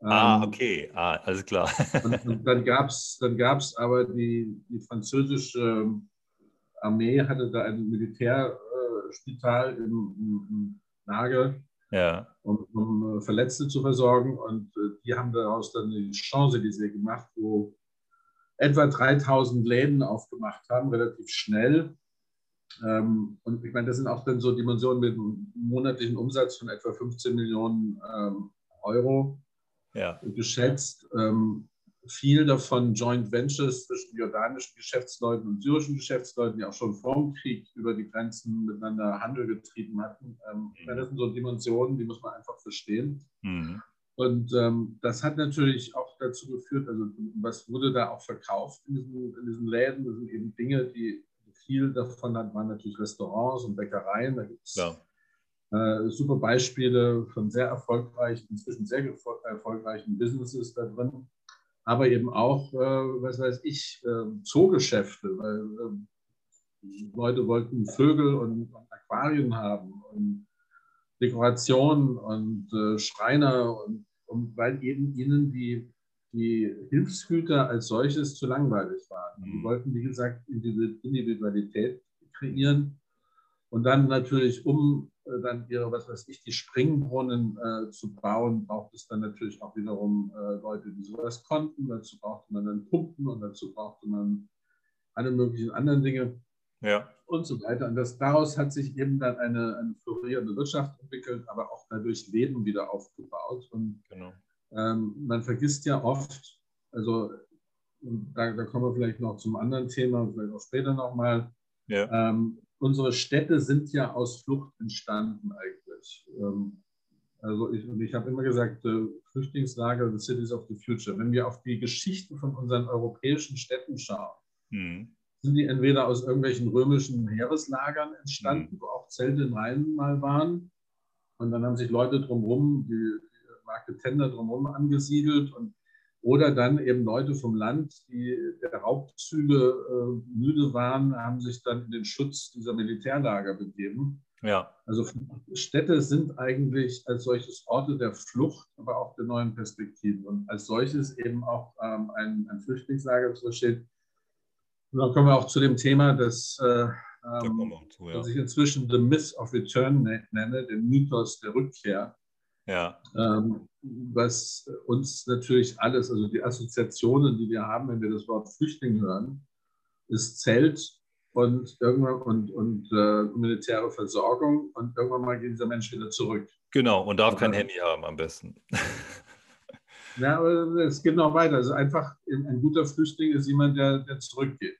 Ah, ähm, okay, ah, alles klar. und, und, dann gab es dann gab's aber die, die französische Armee, hatte da ein Militärspital im, im, im Nagel, ja. um, um, Verletzte zu versorgen. Und äh, die haben daraus dann die Champs-Élysées gemacht, wo etwa 3000 Läden aufgemacht haben, relativ schnell. Ähm, und ich meine, das sind auch dann so Dimensionen mit einem monatlichen Umsatz von etwa 15 Millionen ähm, Euro ja. geschätzt. Ähm, viel davon Joint Ventures zwischen jordanischen Geschäftsleuten und syrischen Geschäftsleuten, die auch schon vor dem Krieg über die Grenzen miteinander Handel getrieben hatten. Ähm, mhm. Das sind so Dimensionen, die muss man einfach verstehen. Mhm. Und ähm, das hat natürlich auch dazu geführt, also was wurde da auch verkauft in diesen, in diesen Läden, das sind eben Dinge, die viel davon hat, waren natürlich Restaurants und Bäckereien. Da gibt es ja. äh, super Beispiele von sehr erfolgreichen, inzwischen sehr erfolgreichen Businesses da drin. Aber eben auch, äh, was weiß ich, äh, Zoogeschäfte, weil ähm, Leute wollten Vögel und, und, Aquarien haben und Dekorationen und äh, Schreiner, und, und weil eben ihnen die die Hilfsgüter als solches zu langweilig waren. Mhm. Die wollten, wie gesagt, Individualität kreieren und dann natürlich, um äh, dann ihre, was weiß ich, die Springbrunnen äh, zu bauen, braucht es dann natürlich auch wiederum äh, Leute, die sowas konnten. Dazu brauchte man dann Pumpen und dazu brauchte man alle möglichen anderen Dinge ja. und so weiter. Und das, daraus hat sich eben dann eine, eine florierende Wirtschaft entwickelt, aber auch dadurch Leben wieder aufgebaut. Und genau. Ähm, man vergisst ja oft, also da, da, kommen wir vielleicht noch zum anderen Thema, vielleicht auch später nochmal. Ja. Ähm, unsere Städte sind ja aus Flucht entstanden eigentlich. Ähm, also ich, ich habe immer gesagt, äh, Flüchtlingslager, the cities of the future. Wenn wir auf die Geschichten von unseren europäischen Städten schauen, hm. sind die entweder aus irgendwelchen römischen Heereslagern entstanden, hm. wo auch Zelte in Rhein mal waren. Und dann haben sich Leute drumherum, die Marketender drumherum angesiedelt und oder dann eben Leute vom Land, die der Raubzüge äh, müde waren, haben sich dann in den Schutz dieser Militärlager begeben. Ja. Also Städte sind eigentlich als solches Orte der Flucht, aber auch der neuen Perspektiven und als solches eben auch ähm, ein, ein, Flüchtlingslager zu verstehen. Und dann kommen wir auch zu dem Thema, das, äh, ähm, zu, ja. ich inzwischen The Myth of Return ne-, nenne, den Mythos der Rückkehr. Ja. Ähm, was uns natürlich alles, also die Assoziationen, die wir haben, wenn wir das Wort Flüchtling hören, ist Zelt und irgendwann und, und äh, humanitäre Versorgung und irgendwann mal geht dieser Mensch wieder zurück. Genau, und darf kein Handy haben am besten. Ja, aber es geht noch weiter. Also einfach ein guter Flüchtling ist jemand, der, der zurückgeht.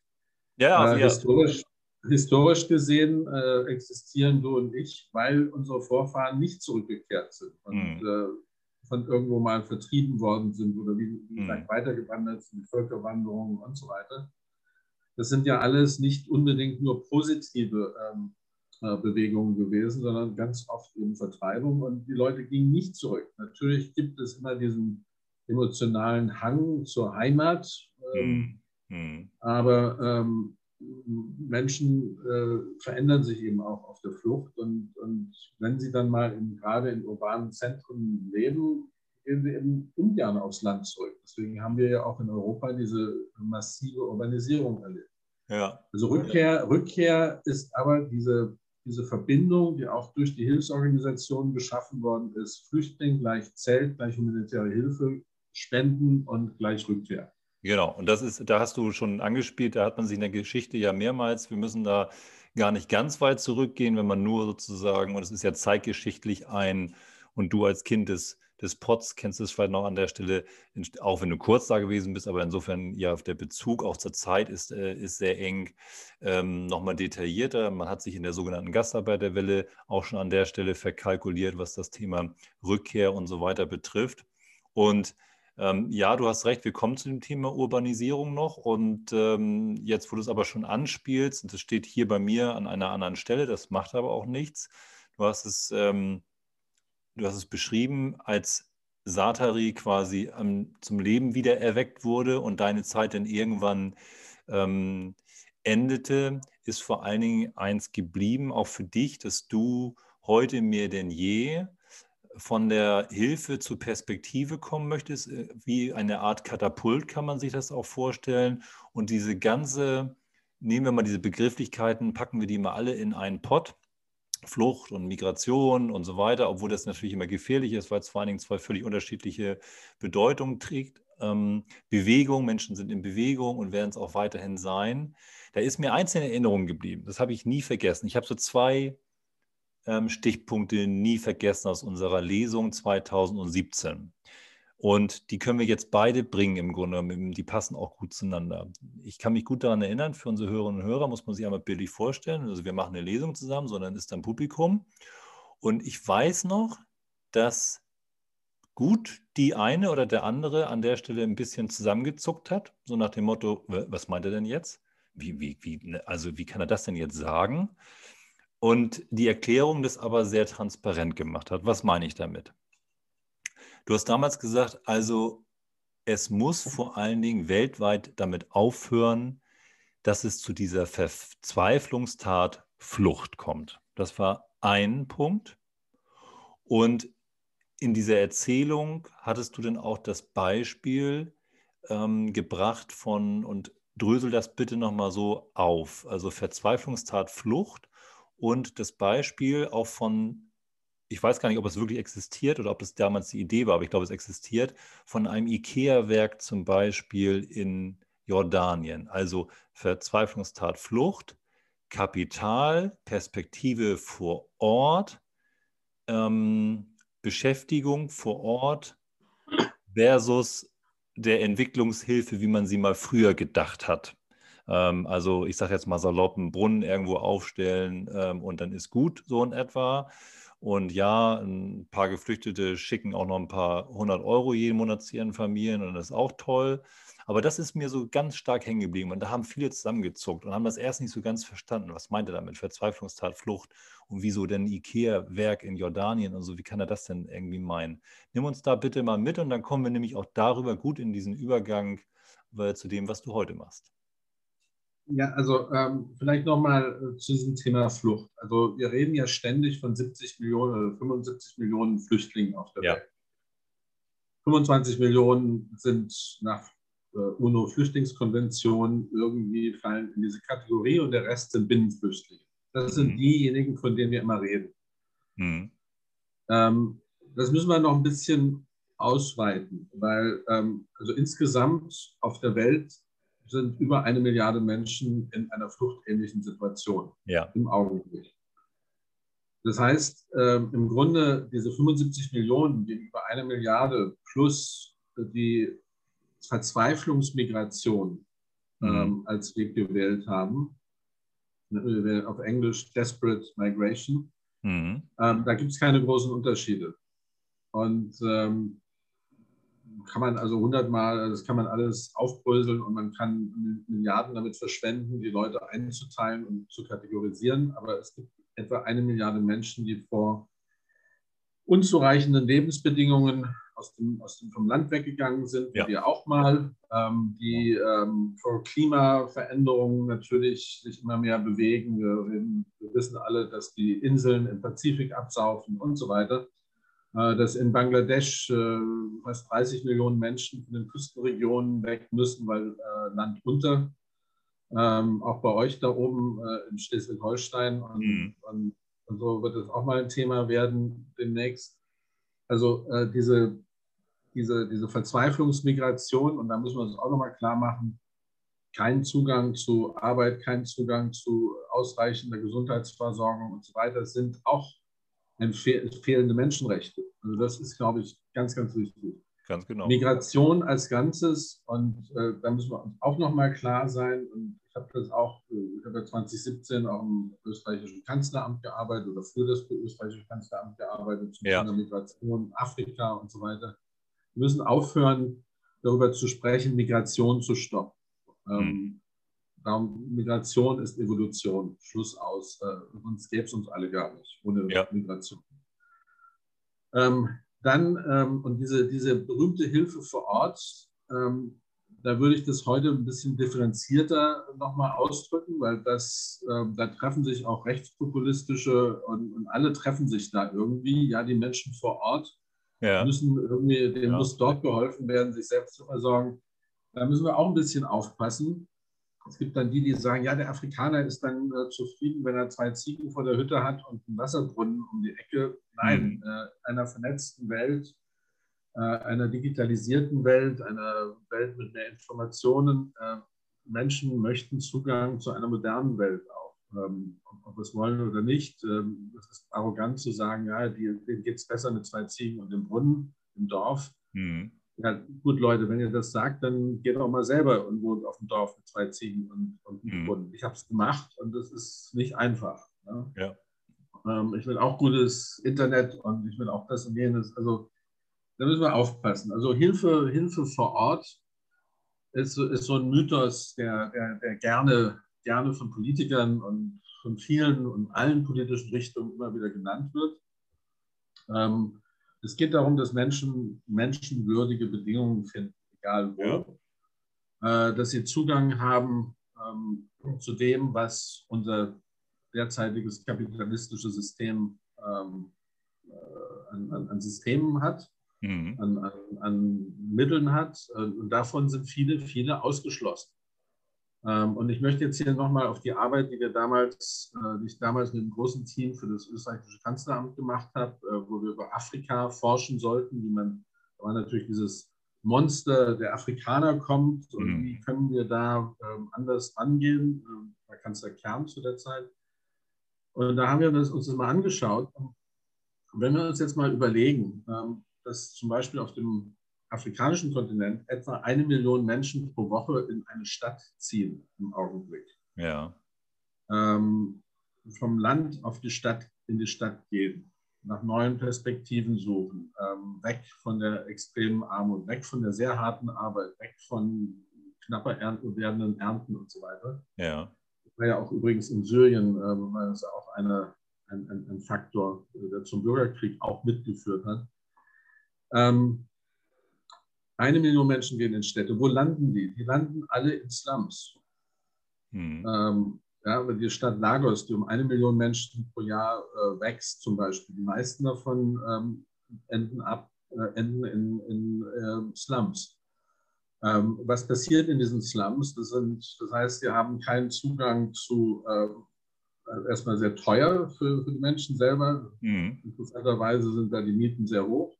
Ja, also äh, historisch, historisch gesehen äh, existieren du und ich, weil unsere Vorfahren nicht zurückgekehrt sind und mhm. äh, von irgendwo mal vertrieben worden sind oder wie, wie gesagt mhm. weitergewandert sind, Völkerwanderungen und so weiter. Das sind ja alles nicht unbedingt nur positive ähm, äh, Bewegungen gewesen, sondern ganz oft eben Vertreibung und die Leute gingen nicht zurück. Natürlich gibt es immer diesen emotionalen Hang zur Heimat, ähm, mhm. aber ähm, Menschen äh, verändern sich eben auch auf der Flucht und, und wenn sie dann mal in, gerade in urbanen Zentren leben, gehen sie eben ungern aufs Land zurück. Deswegen haben wir ja auch in Europa diese massive Urbanisierung erlebt. Ja. Also Rückkehr, Rückkehr ist aber diese, diese Verbindung, die auch durch die Hilfsorganisationen geschaffen worden ist. Flüchtling gleich Zelt, gleich humanitäre Hilfe, Spenden und gleich Rückkehr. Genau, und das ist, da hast du schon angespielt, da hat man sich in der Geschichte ja mehrmals, wir müssen da gar nicht ganz weit zurückgehen, wenn man nur sozusagen, und es ist ja zeitgeschichtlich ein, und du als Kind des, des Pots kennst es vielleicht noch an der Stelle, auch wenn du kurz da gewesen bist, aber insofern ja der Bezug auch zur Zeit ist, äh, ist sehr eng, ähm, nochmal detaillierter. Man hat sich in der sogenannten Gastarbeiterwelle auch schon an der Stelle verkalkuliert, was das Thema Rückkehr und so weiter betrifft. Und ähm, ja, du hast recht, wir kommen zu dem Thema Urbanisierung noch. Und ähm, jetzt, wo du es aber schon anspielst, und das steht hier bei mir an einer anderen Stelle, das macht aber auch nichts. Du hast es, ähm, du hast es beschrieben, als Satari quasi ähm, zum Leben wieder erweckt wurde und deine Zeit dann irgendwann ähm, endete, ist vor allen Dingen eins geblieben, auch für dich, dass du heute mehr denn je von der Hilfe zur Perspektive kommen möchtest, äh, wie eine Art Katapult kann man sich das auch vorstellen. Und diese ganze, nehmen wir mal diese Begrifflichkeiten, packen wir die mal alle in einen Pott. Flucht und Migration und so weiter, obwohl das natürlich immer gefährlich ist, weil es vor allen Dingen zwei völlig unterschiedliche Bedeutungen trägt. Ähm, Bewegung, Menschen sind in Bewegung und werden es auch weiterhin sein. Da ist mir eins in Erinnerung geblieben, das habe ich nie vergessen. Ich habe so zwei Stichpunkte nie vergessen aus unserer Lesung 2017. Und die können wir jetzt beide bringen im Grunde. Die passen auch gut zueinander. Ich kann mich gut daran erinnern, für unsere Hörerinnen und Hörer muss man sich einmal bildlich vorstellen. Also wir machen eine Lesung zusammen, sondern ist dann Publikum. Und ich weiß noch, dass gut die eine oder der andere an der Stelle ein bisschen zusammengezuckt hat, so nach dem Motto, was meint er denn jetzt? Wie, wie, wie, ne, also wie kann er das denn jetzt sagen? Und die Erklärung das aber sehr transparent gemacht hat. Was meine ich damit? Du hast damals gesagt, also es muss vor allen Dingen weltweit damit aufhören, dass es zu dieser Verzweiflungstat Flucht kommt. Das war ein Punkt. Und in dieser Erzählung hattest du dann auch das Beispiel ähm, gebracht von, und drösel das bitte nochmal so auf, also Verzweiflungstat Flucht und das Beispiel auch von, ich weiß gar nicht, ob es wirklich existiert oder ob das damals die Idee war, aber ich glaube, es existiert, von einem IKEA-Werk zum Beispiel in Jordanien. Also Verzweiflungstat Flucht, Kapital, Perspektive vor Ort, ähm, Beschäftigung vor Ort versus der Entwicklungshilfe, wie man sie mal früher gedacht hat. Ähm, also ich sage jetzt mal salopp, einen Brunnen irgendwo aufstellen ähm, und dann ist gut, so in etwa. Und ja, ein paar Geflüchtete schicken auch noch ein paar hundert Euro jeden Monat zu ihren Familien und das ist auch toll. Aber das ist mir so ganz stark hängen geblieben und da haben viele zusammengezuckt und haben das erst nicht so ganz verstanden. Was meint er damit? Verzweiflungstat, Flucht und wieso denn Ikea-Werk in Jordanien und so? Wie kann er das denn irgendwie meinen? Nimm uns da bitte mal mit und dann kommen wir nämlich auch darüber gut in diesen Übergang äh, zu dem, was du heute machst. Ja, also ähm, vielleicht nochmal äh, zu diesem Thema Flucht. Also wir reden ja ständig von 70 Millionen oder 75 Millionen Flüchtlingen auf der ja. Welt. 25 Millionen sind nach äh, UNO-Flüchtlingskonvention irgendwie fallen in diese Kategorie und der Rest sind Binnenflüchtlinge. Das sind mhm. diejenigen, von denen wir immer reden. Mhm. Ähm, das müssen wir noch ein bisschen ausweiten, weil ähm, also insgesamt auf der Welt sind über eine Milliarde Menschen in einer fluchtähnlichen Situation ja. im Augenblick. Das heißt, äh, im Grunde diese 75 Millionen gegenüber einer Milliarde plus die Verzweiflungsmigration mhm. ähm, als Weg gewählt haben, auf Englisch Desperate Migration. Mhm. Ähm, da gibt es keine großen Unterschiede. Und ähm, kann man also hundertmal, das kann man alles aufbröseln und man kann Milliarden damit verschwenden, die Leute einzuteilen und zu kategorisieren. Aber es gibt etwa eine Milliarde Menschen, die vor unzureichenden Lebensbedingungen aus dem, aus dem vom Land weggegangen sind, ja. wir auch mal, ähm, die ähm, vor Klimaveränderungen natürlich sich immer mehr bewegen. Wir, wir, wissen alle, dass die Inseln im Pazifik absaufen und so weiter. Äh, dass in Bangladesch äh, fast 30 Millionen Menschen von den Küstenregionen weg müssen, weil äh, Land unter. Ähm, auch bei euch da oben in Schleswig-Holstein. Und, mhm. und, und, so wird es auch mal ein Thema werden demnächst. Also diese diese, diese Verzweiflungsmigration, und da müssen wir uns auch nochmal klar machen, kein Zugang zu Arbeit, kein Zugang zu ausreichender Gesundheitsversorgung und so weiter sind auch fehlende Menschenrechte. Also das ist, glaube ich, ganz, ganz wichtig. Ganz genau. Migration als Ganzes, und äh, da müssen wir uns auch nochmal klar sein, und ich habe das auch, ich habe ja 2017 auch im österreichischen Kanzleramt gearbeitet oder für das österreichische Kanzleramt gearbeitet zum ja. Thema Migration, Afrika und so weiter. Wir müssen aufhören, darüber zu sprechen, Migration zu stoppen. Ähm, Migration ist Evolution. Schluss aus. Äh, sonst gäbe es uns alle gar nicht ohne ja. Migration. Ähm, dann, ähm, und diese, diese berühmte Hilfe vor Ort, ähm, da würde ich das heute ein bisschen differenzierter nochmal ausdrücken, weil das, äh, da treffen sich auch rechtspopulistische und, und, alle treffen sich da irgendwie. Ja, die Menschen vor Ort ja. müssen irgendwie, denen ja. muss dort geholfen werden, sich selbst zu versorgen. Da müssen wir auch ein bisschen aufpassen. Es gibt dann die, die sagen, ja, der Afrikaner ist dann äh, zufrieden, wenn er zwei Ziegen vor der Hütte hat und einen Wasserbrunnen um die Ecke. Nein, mhm. äh, einer vernetzten Welt, äh, einer digitalisierten Welt, einer Welt mit mehr Informationen. Äh, Menschen möchten Zugang zu einer modernen Welt auch, ähm, ob wir es wollen oder nicht. Ähm, es ist arrogant zu sagen, ja, die, denen geht es besser mit zwei Ziegen und dem Brunnen im Dorf. Mhm. Ja, gut, Leute, wenn ihr das sagt, dann geht auch mal selber und wohnt auf dem Dorf mit zwei Ziegen und, und einem mhm. Brunnen. Ich habe es gemacht und das ist nicht einfach. Ne? Ja. Ähm, ich will auch gutes Internet und ich will auch das und jenes. Also da müssen wir aufpassen. Also Hilfe, Hilfe vor Ort ist, ist so ein Mythos, der, der, der gerne, gerne von Politikern und von vielen und allen politischen Richtungen immer wieder genannt wird. Ähm, es geht darum, dass Menschen menschenwürdige Bedingungen finden, egal wo. Ja. Äh, dass sie Zugang haben ähm, zu dem, was unser derzeitiges kapitalistisches System ähm, äh, an, an, an, Systemen hat, mhm. an, an, Mitteln hat. Äh, und davon sind viele, viele ausgeschlossen. Ähm, und ich möchte jetzt hier nochmal auf die Arbeit, die wir damals, äh, die ich damals mit einem großen Team für das österreichische Kanzleramt gemacht habe, äh, wo wir über Afrika forschen sollten, wie man, da war natürlich dieses Monster der Afrikaner kommt und mhm. wie können wir da ähm, anders angehen, ähm, war Kanzler Kern zu der Zeit. Und da haben wir uns das mal angeschaut. Und wenn wir uns jetzt mal überlegen, dass zum Beispiel auf dem afrikanischen Kontinent etwa eine Million Menschen pro Woche in eine Stadt ziehen im Augenblick. Ja. Ähm, vom Land auf die Stadt, in die Stadt gehen, nach neuen Perspektiven suchen, ähm, weg von der extremen Armut, weg von der sehr harten Arbeit, weg von knapper Ernten, werdenden Ernten und so weiter. Ja. Das war ja auch übrigens in Syrien, ähm, das ist auch eine, ein, ein, ein, Faktor, der zum Bürgerkrieg auch mitgeführt hat. Ähm, eine Million Menschen gehen in Städte. Wo landen die? Die landen alle in Slums. Hm. Ähm, ja, die Stadt Lagos, die um eine Million Menschen pro Jahr äh, wächst, zum Beispiel, die meisten davon ähm, enden, ab, äh, enden in, in äh, Slums. Ähm, was passiert in diesen Slums? Das, sind, das heißt, sie haben keinen Zugang zu, äh, erstmal sehr teuer für, für, die Menschen selber. Mhm. Interessanterweise sind da die Mieten sehr hoch.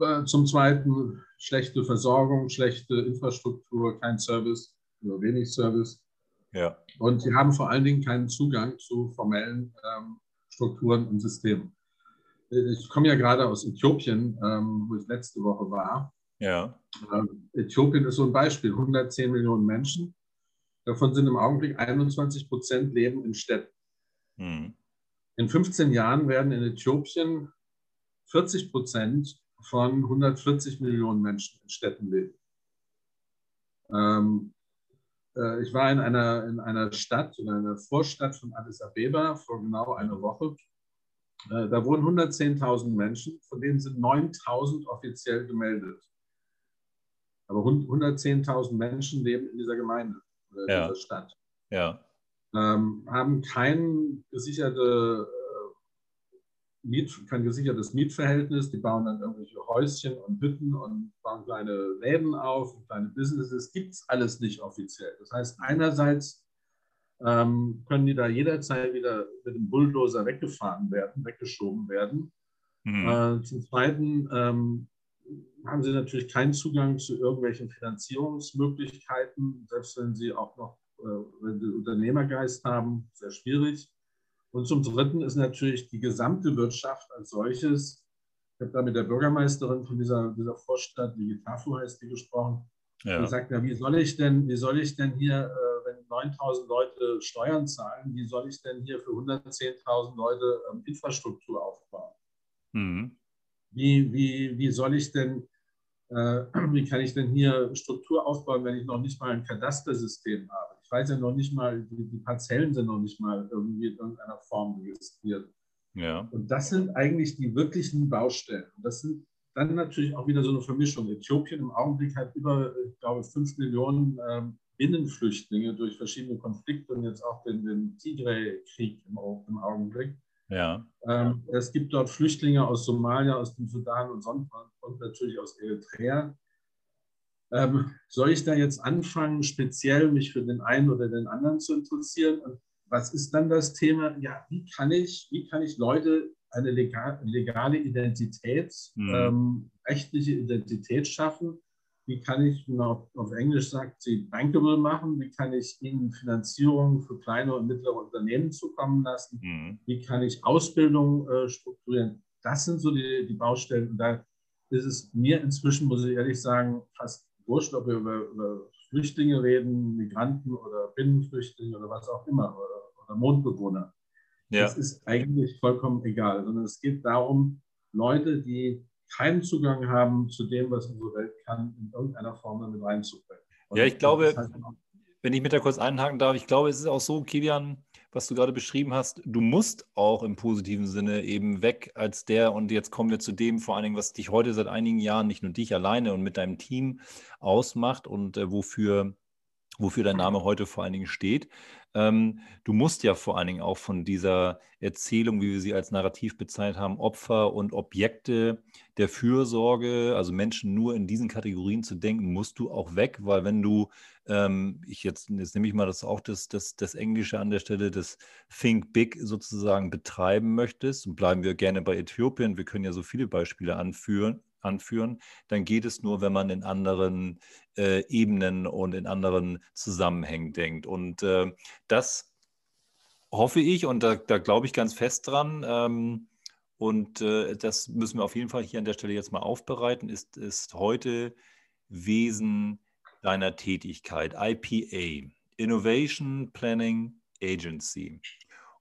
Äh, zum Zweiten schlechte Versorgung, schlechte Infrastruktur, kein Service oder wenig Service. Ja. Und sie haben vor allen Dingen keinen Zugang zu formellen ähm, Strukturen und Systemen. Ich komme ja gerade aus Äthiopien, ähm, wo ich letzte Woche war. Ja. Ähm, Äthiopien ist so ein Beispiel, 110 Millionen Menschen. Davon sind im Augenblick 21 Prozent leben in Städten. Mhm. In 15 Jahren werden in Äthiopien 40 Prozent von 140 Millionen Menschen in Städten leben. Ähm, äh, ich war in einer, in einer Stadt, in einer Vorstadt von Addis Abeba vor genau einer Woche. Äh, da wohnen 110.000 Menschen, von denen sind 9.000 offiziell gemeldet. Aber 110.000 Menschen leben in dieser Gemeinde, in ja. dieser Stadt. Ja. Ähm, haben kein gesicherte Miet, kein gesichertes Mietverhältnis. Die bauen dann irgendwelche Häuschen und Hütten und bauen kleine Läden auf, kleine Businesses. Gibt es alles nicht offiziell. Das heißt, einerseits ähm, können die da jederzeit wieder mit dem Bulldozer weggefahren werden, weggeschoben werden. Mhm. Äh, zum Zweiten ähm, haben sie natürlich keinen Zugang zu irgendwelchen Finanzierungsmöglichkeiten, selbst wenn sie auch noch, äh, wenn sie Unternehmergeist haben, sehr schwierig. Und zum Dritten ist natürlich die gesamte Wirtschaft als solches. Ich habe da mit der Bürgermeisterin von dieser, dieser Vorstadt, Vigitafu heißt die, gesprochen. Ja. Und sagt, ja, wie soll ich denn, wie soll ich denn hier, äh, wenn 9000 Leute Steuern zahlen, wie soll ich denn hier für 110.000 Leute ähm, Infrastruktur aufbauen? Mhm. Wie, wie, wie soll ich denn, äh, wie kann ich denn hier Struktur aufbauen, wenn ich noch nicht mal ein Kadastersystem habe? Weiß ja noch nicht mal, die, die Parzellen sind noch nicht mal irgendwie in irgendeiner Form registriert. Ja. Und das sind eigentlich die wirklichen Baustellen. Und das sind dann natürlich auch wieder so eine Vermischung. Äthiopien im Augenblick hat über, ich glaube, fünf Millionen ähm, Binnenflüchtlinge durch verschiedene Konflikte und jetzt auch den, den Tigray-Krieg im, im, Augenblick. Ja. Ähm, es gibt dort Flüchtlinge aus Somalia, aus dem Sudan und, sonst, und natürlich aus Eritrea. Ähm, soll ich da jetzt anfangen, speziell mich für den einen oder den anderen zu interessieren? Und was ist dann das Thema? Ja, wie kann ich, wie kann ich Leute eine legal, legale Identität, mhm. ähm, rechtliche Identität schaffen? Wie kann ich, wie man auf, auf, Englisch sagt, sie bankable machen? Wie kann ich ihnen Finanzierung für kleine und mittlere Unternehmen zukommen lassen? Mhm. Wie kann ich Ausbildung äh, strukturieren? Das sind so die, die Baustellen. Und da ist es mir inzwischen, muss ich ehrlich sagen, fast wurscht, ob wir über, über, Flüchtlinge reden, Migranten oder Binnenflüchtlinge oder was auch immer, oder, oder Mondbewohner. Ja. Das ist eigentlich vollkommen egal, sondern es geht darum, Leute, die keinen Zugang haben zu dem, was unsere Welt kann, in irgendeiner Form damit reinzubringen. Und ja, ich glaube, wenn ich mit da kurz einhaken darf, ich glaube, es ist auch so, Kilian, was du gerade beschrieben hast, du musst auch im positiven Sinne eben weg als der, und jetzt kommen wir zu dem vor allen Dingen, was dich heute seit einigen Jahren, nicht nur dich alleine und mit deinem Team ausmacht und äh, wofür, wofür dein Name heute vor allen Dingen steht. Ähm, du musst ja vor allen Dingen auch von dieser Erzählung, wie wir sie als Narrativ bezeichnet haben, Opfer und Objekte der Fürsorge, also Menschen nur in diesen Kategorien zu denken, musst du auch weg, weil wenn du, ähm, ich jetzt, jetzt nehme ich mal das auch das, das, das Englische an der Stelle, das Think Big sozusagen betreiben möchtest, und bleiben wir gerne bei Äthiopien, wir können ja so viele Beispiele anführen, anführen, dann geht es nur, wenn man in anderen äh, Ebenen und in anderen Zusammenhängen denkt. Und äh, das hoffe ich und da, da glaube ich ganz fest dran. Ähm, und äh, das müssen wir auf jeden Fall hier an der Stelle jetzt mal aufbereiten, ist, ist heute Wesen deiner Tätigkeit, IPA, Innovation Planning Agency.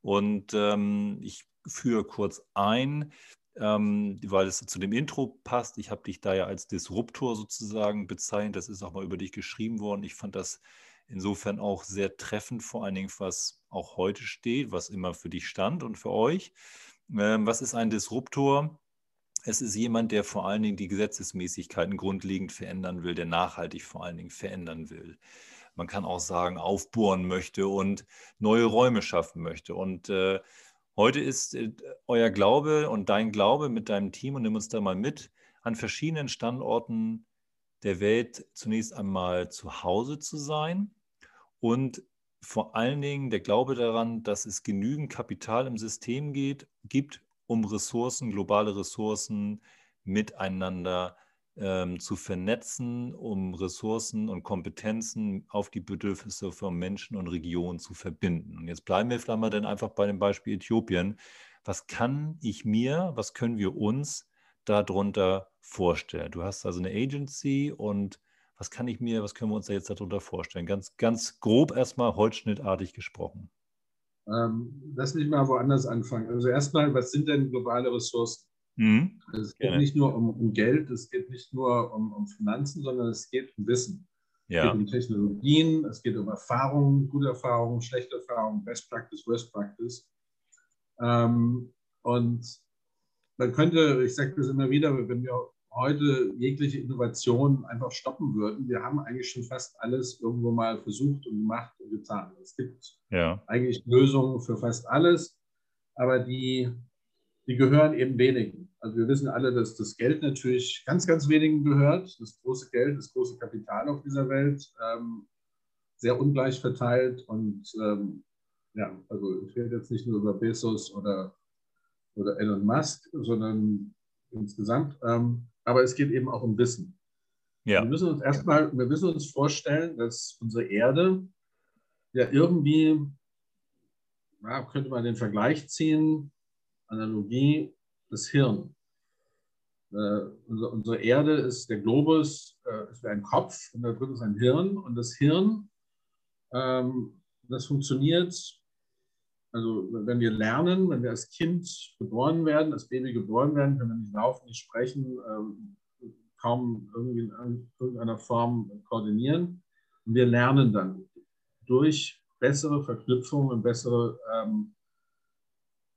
Und ähm, ich führe kurz ein ähm, weil es zu dem Intro passt. Ich habe dich da ja als Disruptor sozusagen bezeichnet. Das ist auch mal über dich geschrieben worden. Ich fand das insofern auch sehr treffend, vor allen Dingen, was auch heute steht, was immer für dich stand und für euch. Ähm, was ist ein Disruptor? Es ist jemand, der vor allen Dingen die Gesetzesmäßigkeiten grundlegend verändern will, der nachhaltig vor allen Dingen verändern will. Man kann auch sagen, aufbohren möchte und neue Räume schaffen möchte. Und äh, Heute ist äh, euer Glaube und dein Glaube mit deinem Team, und nimm uns da mal mit, an verschiedenen Standorten der Welt zunächst einmal zu Hause zu sein und vor allen Dingen der Glaube daran, dass es genügend Kapital im System geht, gibt, um Ressourcen, globale Ressourcen miteinander zu ähm, zu vernetzen, um Ressourcen und Kompetenzen auf die Bedürfnisse von Menschen und Regionen zu verbinden. Und jetzt bleiben wir vielleicht mal dann einfach bei dem Beispiel Äthiopien. Was kann ich mir, was können wir uns darunter vorstellen? Du hast also eine Agency und Was kann ich mir, was können wir uns da jetzt darunter vorstellen? Ganz, ganz grob erstmal holzschnittartig gesprochen. Ähm, lass mich mal woanders anfangen. Also erstmal, was sind denn globale Ressourcen? Mhm. Also es geht Gerne. nicht nur um, um, Geld, es geht nicht nur um, um, Finanzen, sondern es geht um Wissen. Ja. Es geht um Technologien, es geht um Erfahrungen, gute Erfahrungen, schlechte Erfahrungen, Best Practice, Worst Practice. Ähm, und man könnte, ich sage das immer wieder, wenn wir heute jegliche Innovation einfach stoppen würden, wir haben eigentlich schon fast alles irgendwo mal versucht und gemacht und getan. Es gibt ja. eigentlich Lösungen für fast alles, aber die, die gehören eben wenigen. Also wir wissen alle, dass das Geld natürlich ganz, ganz wenigen gehört. Das große Geld, das große Kapital auf dieser Welt, ähm, sehr ungleich verteilt. Und ähm, ja, also ich rede jetzt nicht nur über Bezos oder, oder Elon Musk, sondern insgesamt. Ähm, aber es geht eben auch um Wissen. Ja. Wir müssen uns erstmal, wir müssen uns vorstellen, dass unsere Erde ja irgendwie, ja, könnte man den Vergleich ziehen, Analogie, das Hirn. Äh, unsere, Erde ist der Globus, äh, ist wie ein Kopf und da drin ist ein Hirn. Und das Hirn, ähm, das funktioniert, also wenn wir lernen, wenn wir als Kind geboren werden, als Baby geboren werden, können wir nicht laufen, nicht sprechen, ähm, kaum irgendwie in irgendeiner Form koordinieren. Und wir lernen dann durch bessere Verknüpfungen und bessere ähm,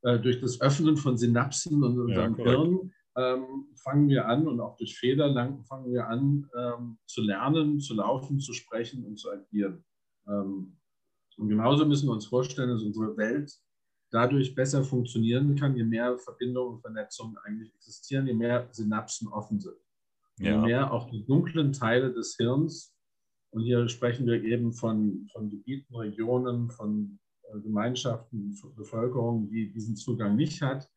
äh, durch das Öffnen von Synapsen in unserem ja, Hirn ähm, fangen wir an und auch durch Fehler fangen wir an ähm, zu lernen, zu laufen, zu sprechen und zu agieren. Ähm, und genauso müssen wir uns vorstellen, dass unsere Welt dadurch besser funktionieren kann, je mehr Verbindungen und Vernetzungen eigentlich existieren, je mehr Synapsen offen sind. Ja. Je mehr auch die dunklen Teile des Hirns, und hier sprechen wir eben von, von Gebieten, Regionen, von Gemeinschaften, Bevölkerung, die diesen Zugang nicht hat,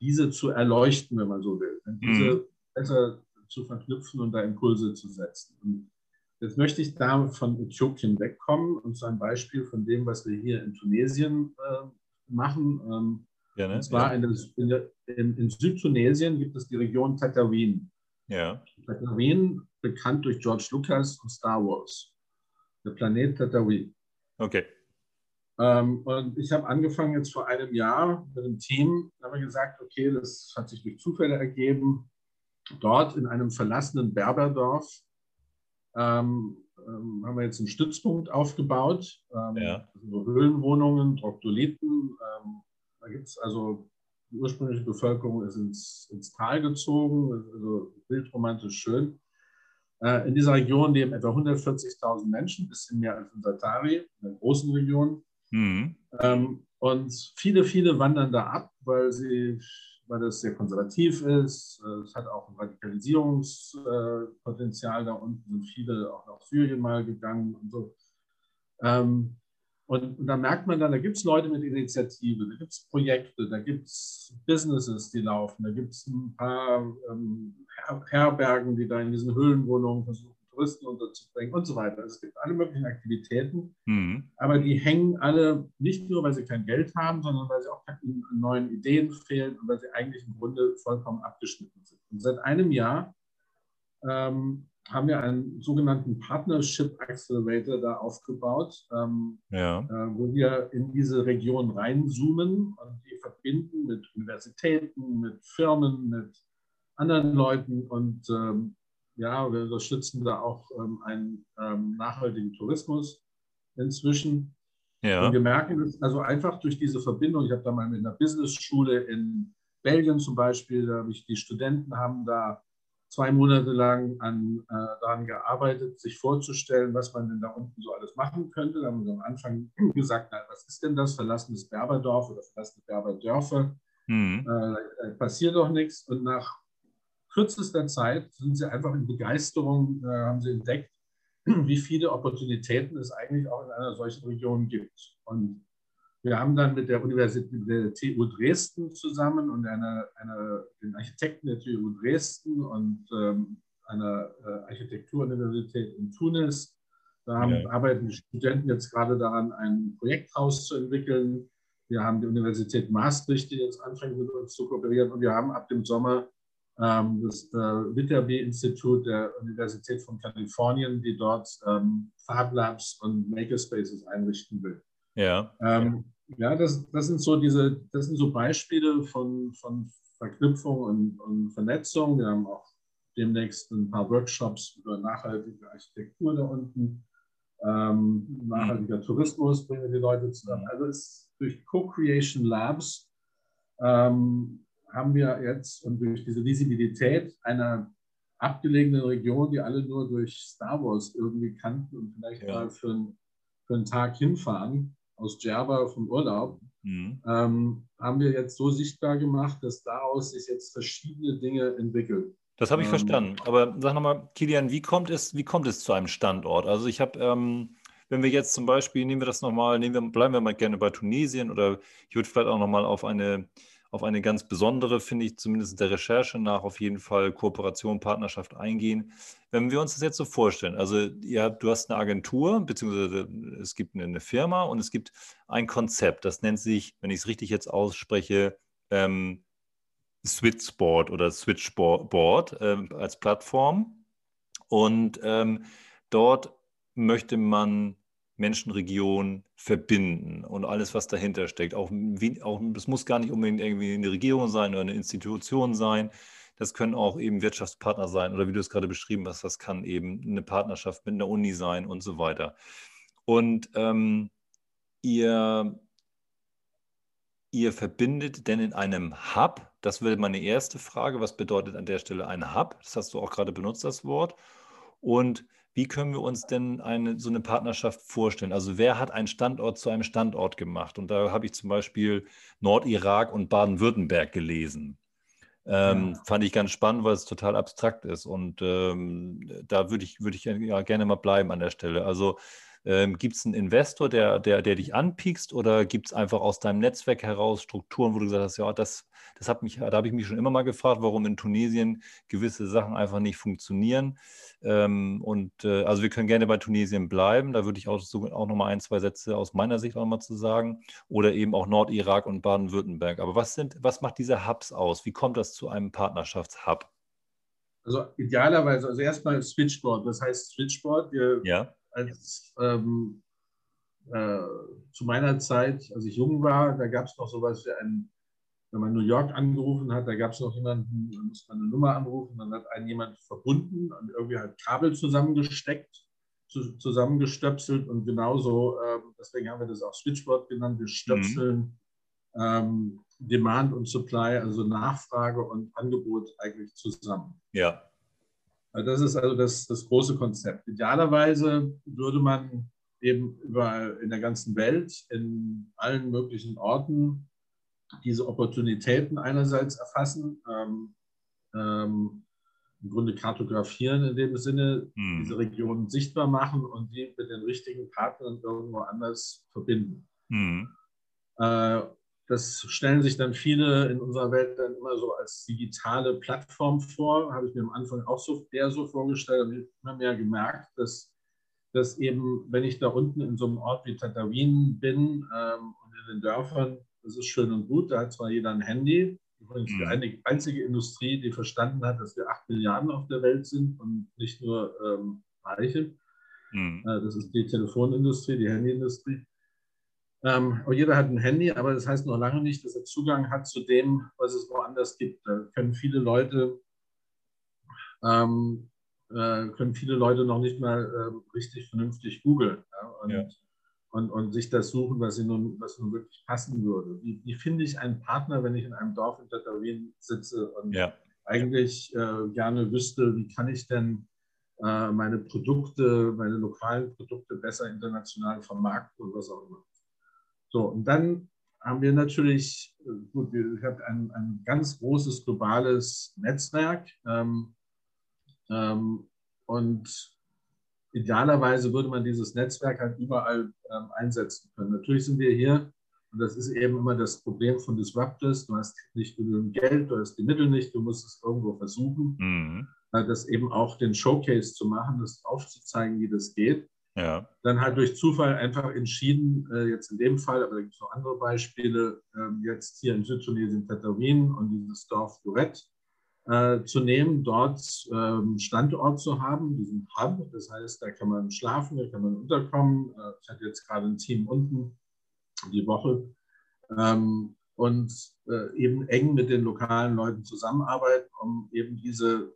diese zu erleuchten, wenn man so will, diese mhm. besser zu verknüpfen und da Impulse zu setzen. Und jetzt möchte ich da von Äthiopien wegkommen und zu einem Beispiel von dem, was wir hier in Tunesien äh, machen. Ähm, ja, ne? Und zwar ja. in, der, in, in, Südtunesien gibt es die Region Tatawin. Ja. Tatawin, bekannt durch George Lucas und Star Wars. Der Planet Tatawin. Okay. Ähm, und ich habe angefangen jetzt vor einem Jahr mit einem Team, da haben wir gesagt, okay, das hat sich durch Zufälle ergeben. Dort in einem verlassenen Berberdorf ähm, ähm, haben wir jetzt einen Stützpunkt aufgebaut. Ähm, ja. also Höhlenwohnungen, Troktoliten. Ähm, da gibt es also die ursprüngliche Bevölkerung ist ins, ins Tal gezogen, also wildromantisch schön. Äh, in dieser Region leben etwa 140.000 Menschen, ein bisschen mehr als in Satari, in der großen Region. Mhm. Ähm, und viele, viele wandern da ab, weil, sie, weil das sehr konservativ ist. Es hat auch ein Radikalisierungspotenzial. Da unten sind viele auch nach Syrien mal gegangen und so. Ähm, und, und da merkt man dann, da gibt es Leute mit Initiative, da gibt es Projekte, da gibt es Businesses, die laufen, da gibt es ein paar ähm, Herbergen, die da in diesen Höhlenwohnungen versuchen, Touristen unterzubringen und so weiter. Es gibt alle möglichen Aktivitäten, mhm. aber die hängen alle nicht nur, weil sie kein Geld haben, sondern weil sie auch an neuen Ideen fehlen und weil sie eigentlich im Grunde vollkommen abgeschnitten sind. Und seit einem Jahr ähm, haben wir einen sogenannten Partnership Accelerator da aufgebaut, ähm, ja. äh, wo wir in diese Region reinzoomen und die verbinden mit Universitäten, mit Firmen, mit anderen Leuten und ähm, ja, wir unterstützen da auch ähm, einen ähm, nachhaltigen Tourismus inzwischen. Ja. Und wir merken das also einfach durch diese Verbindung. Ich habe da mal mit einer Business-Schule in Belgien zum Beispiel, da habe ich die Studenten haben da zwei Monate lang an, äh, daran gearbeitet, sich vorzustellen, was man denn da unten so alles machen könnte. Da haben wir am Anfang gesagt, na, was ist denn das? Verlassenes Berberdorf oder verlassene Berberdörfer. Mhm. Äh, passiert doch nichts. Und nach kürzester Zeit sind sie einfach in Begeisterung, äh, haben sie entdeckt, wie viele Opportunitäten es eigentlich auch in einer solchen Region gibt. Und wir haben dann mit der Universität, der TU Dresden zusammen und einer, einer, den Architekten der TU Dresden und ähm, einer äh, Architekturuniversität in Tunis, da haben, ja. arbeiten die Studenten jetzt gerade daran, ein Projekthaus zu entwickeln. Wir haben die Universität Maastricht, die jetzt anfängt mit uns zu kooperieren und wir haben ab dem Sommer das äh, Viterbi-Institut der Universität von Kalifornien, die dort ähm, Fab Labs und Makerspaces einrichten will. Ja. Ähm, ja, das, das sind so diese, das sind so Beispiele von, von Verknüpfung und, und Vernetzung. Wir haben auch demnächst ein paar Workshops über nachhaltige Architektur da unten. Ähm, nachhaltiger mhm. Tourismus bringen die Leute zusammen. Also es, durch Co-Creation Labs ähm, haben wir jetzt und durch diese Visibilität einer abgelegenen Region, die alle nur durch Star Wars irgendwie kannten und vielleicht ja. mal für, ein, für einen Tag hinfahren, aus Djerba vom Urlaub, mhm. ähm, haben wir jetzt so sichtbar gemacht, dass daraus sich jetzt verschiedene Dinge entwickeln. Das habe ich ähm, verstanden. Aber sag nochmal, Kilian, wie kommt es, wie kommt es zu einem Standort? Also ich habe, ähm, wenn wir jetzt zum Beispiel, nehmen wir das nochmal, nehmen wir, bleiben wir mal gerne bei Tunesien oder ich würde vielleicht auch nochmal auf eine, auf eine ganz besondere, finde ich zumindest der Recherche nach, auf jeden Fall Kooperation, Partnerschaft eingehen. Wenn wir uns das jetzt so vorstellen, also ja, du hast eine Agentur, beziehungsweise es gibt eine Firma und es gibt ein Konzept, das nennt sich, wenn ich es richtig jetzt ausspreche, ähm, Switchboard oder Switchboard äh, als Plattform. Und ähm, dort möchte man Menschenregionen verbinden und alles, was dahinter steckt. Auch, wie, auch, das muss gar nicht unbedingt irgendwie eine Regierung sein oder eine Institution sein. Das können auch eben Wirtschaftspartner sein oder wie du es gerade beschrieben hast, das kann eben eine Partnerschaft mit einer Uni sein und so weiter. Und ähm, ihr ihr verbindet denn in einem Hub? Das wäre meine erste Frage. Was bedeutet an der Stelle ein Hub? Das hast du auch gerade benutzt, das Wort. Und wie können wir uns denn eine, so eine Partnerschaft vorstellen? Also wer hat einen Standort zu einem Standort gemacht? Und da habe ich zum Beispiel Nordirak und Baden-Württemberg gelesen. Ähm, ja. Fand ich ganz spannend, weil es total abstrakt ist. Und ähm, da würde ich, würd ich ja gerne mal bleiben an der Stelle. Also ähm, gibt es einen Investor, der, der, der dich anpiekst oder gibt es einfach aus deinem Netzwerk heraus Strukturen, wo du gesagt hast, ja, das, das hat mich, da habe ich mich schon immer mal gefragt, warum in Tunesien gewisse Sachen einfach nicht funktionieren. Ähm, und äh, also wir können gerne bei Tunesien bleiben, da würde ich auch, so, auch nochmal ein, zwei Sätze aus meiner Sicht auch nochmal zu sagen. Oder eben auch Nordirak und Baden-Württemberg. Aber was sind, was macht diese Hubs aus? Wie kommt das zu einem Partnerschaftshub? Also idealerweise, also erstmal Switchboard. Das heißt Switchboard, wir ja als ähm, äh, zu meiner Zeit, als ich jung war, da gab es noch sowas wie ein, wenn man New York angerufen hat, da gab es noch jemanden, da musste man eine Nummer anrufen, dann hat einen jemand verbunden und irgendwie halt Kabel zusammengesteckt, zu, zusammengestöpselt und genauso, äh, deswegen haben wir das auch Switchboard genannt, wir stöpseln mhm. ähm, Demand und Supply, also Nachfrage und Angebot eigentlich zusammen. Ja. Also das ist also das, das große Konzept. Idealerweise würde man eben überall in der ganzen Welt, in allen möglichen Orten, diese Opportunitäten einerseits erfassen, ähm, ähm, im Grunde kartografieren in dem Sinne, hm. diese Regionen sichtbar machen und die mit den richtigen Partnern irgendwo anders verbinden. Hm. Äh, das stellen sich dann viele in unserer Welt dann immer so als digitale Plattform vor. Habe ich mir am Anfang auch so eher so vorgestellt und immer mehr gemerkt, dass, dass eben, wenn ich da unten in so einem Ort wie Tatawin bin ähm, und in den Dörfern, das ist schön und gut, da hat zwar jeder ein Handy, übrigens mhm. die einzige Industrie, die verstanden hat, dass wir acht Milliarden auf der Welt sind und nicht nur ähm, Reiche. Mhm. Äh, das ist die Telefonindustrie, die Handyindustrie. Ähm, jeder hat ein Handy, aber das heißt noch lange nicht, dass er Zugang hat zu dem, was es woanders gibt. Da können viele Leute, ähm, äh, können viele Leute noch nicht mal äh, richtig vernünftig googeln ja, und, ja. und, und, sich das suchen, was, sie nun, was nun wirklich passen würde. Wie, wie finde ich einen Partner, wenn ich in einem Dorf in Tatawin sitze und ja. eigentlich äh, gerne wüsste, wie kann ich denn äh, meine Produkte, meine lokalen Produkte besser international vermarkten und was auch immer. So, und dann haben wir natürlich, äh, gut, wir haben ein, ein ganz großes globales Netzwerk ähm, ähm, und idealerweise würde man dieses Netzwerk halt überall ähm, einsetzen können. Natürlich sind wir hier, und das ist eben immer das Problem von Disruptors, du hast nicht genügend Geld, du hast die Mittel nicht, du musst es irgendwo versuchen, mhm. Äh, das eben auch den Showcase zu machen, das aufzuzeigen, wie das geht. Ja. Dann halt durch Zufall einfach entschieden, äh, jetzt in dem Fall, aber da gibt es noch andere Beispiele, ähm, jetzt hier in Südtunesien Tatawin und dieses Dorf Duret äh, zu nehmen, dort ähm, Standort zu haben, diesen Hub. Das heißt, da kann man schlafen, da kann man unterkommen. Äh, ich hatte jetzt gerade ein Team unten die Woche ähm, und äh, eben eng mit den lokalen Leuten zusammenarbeiten, um eben diese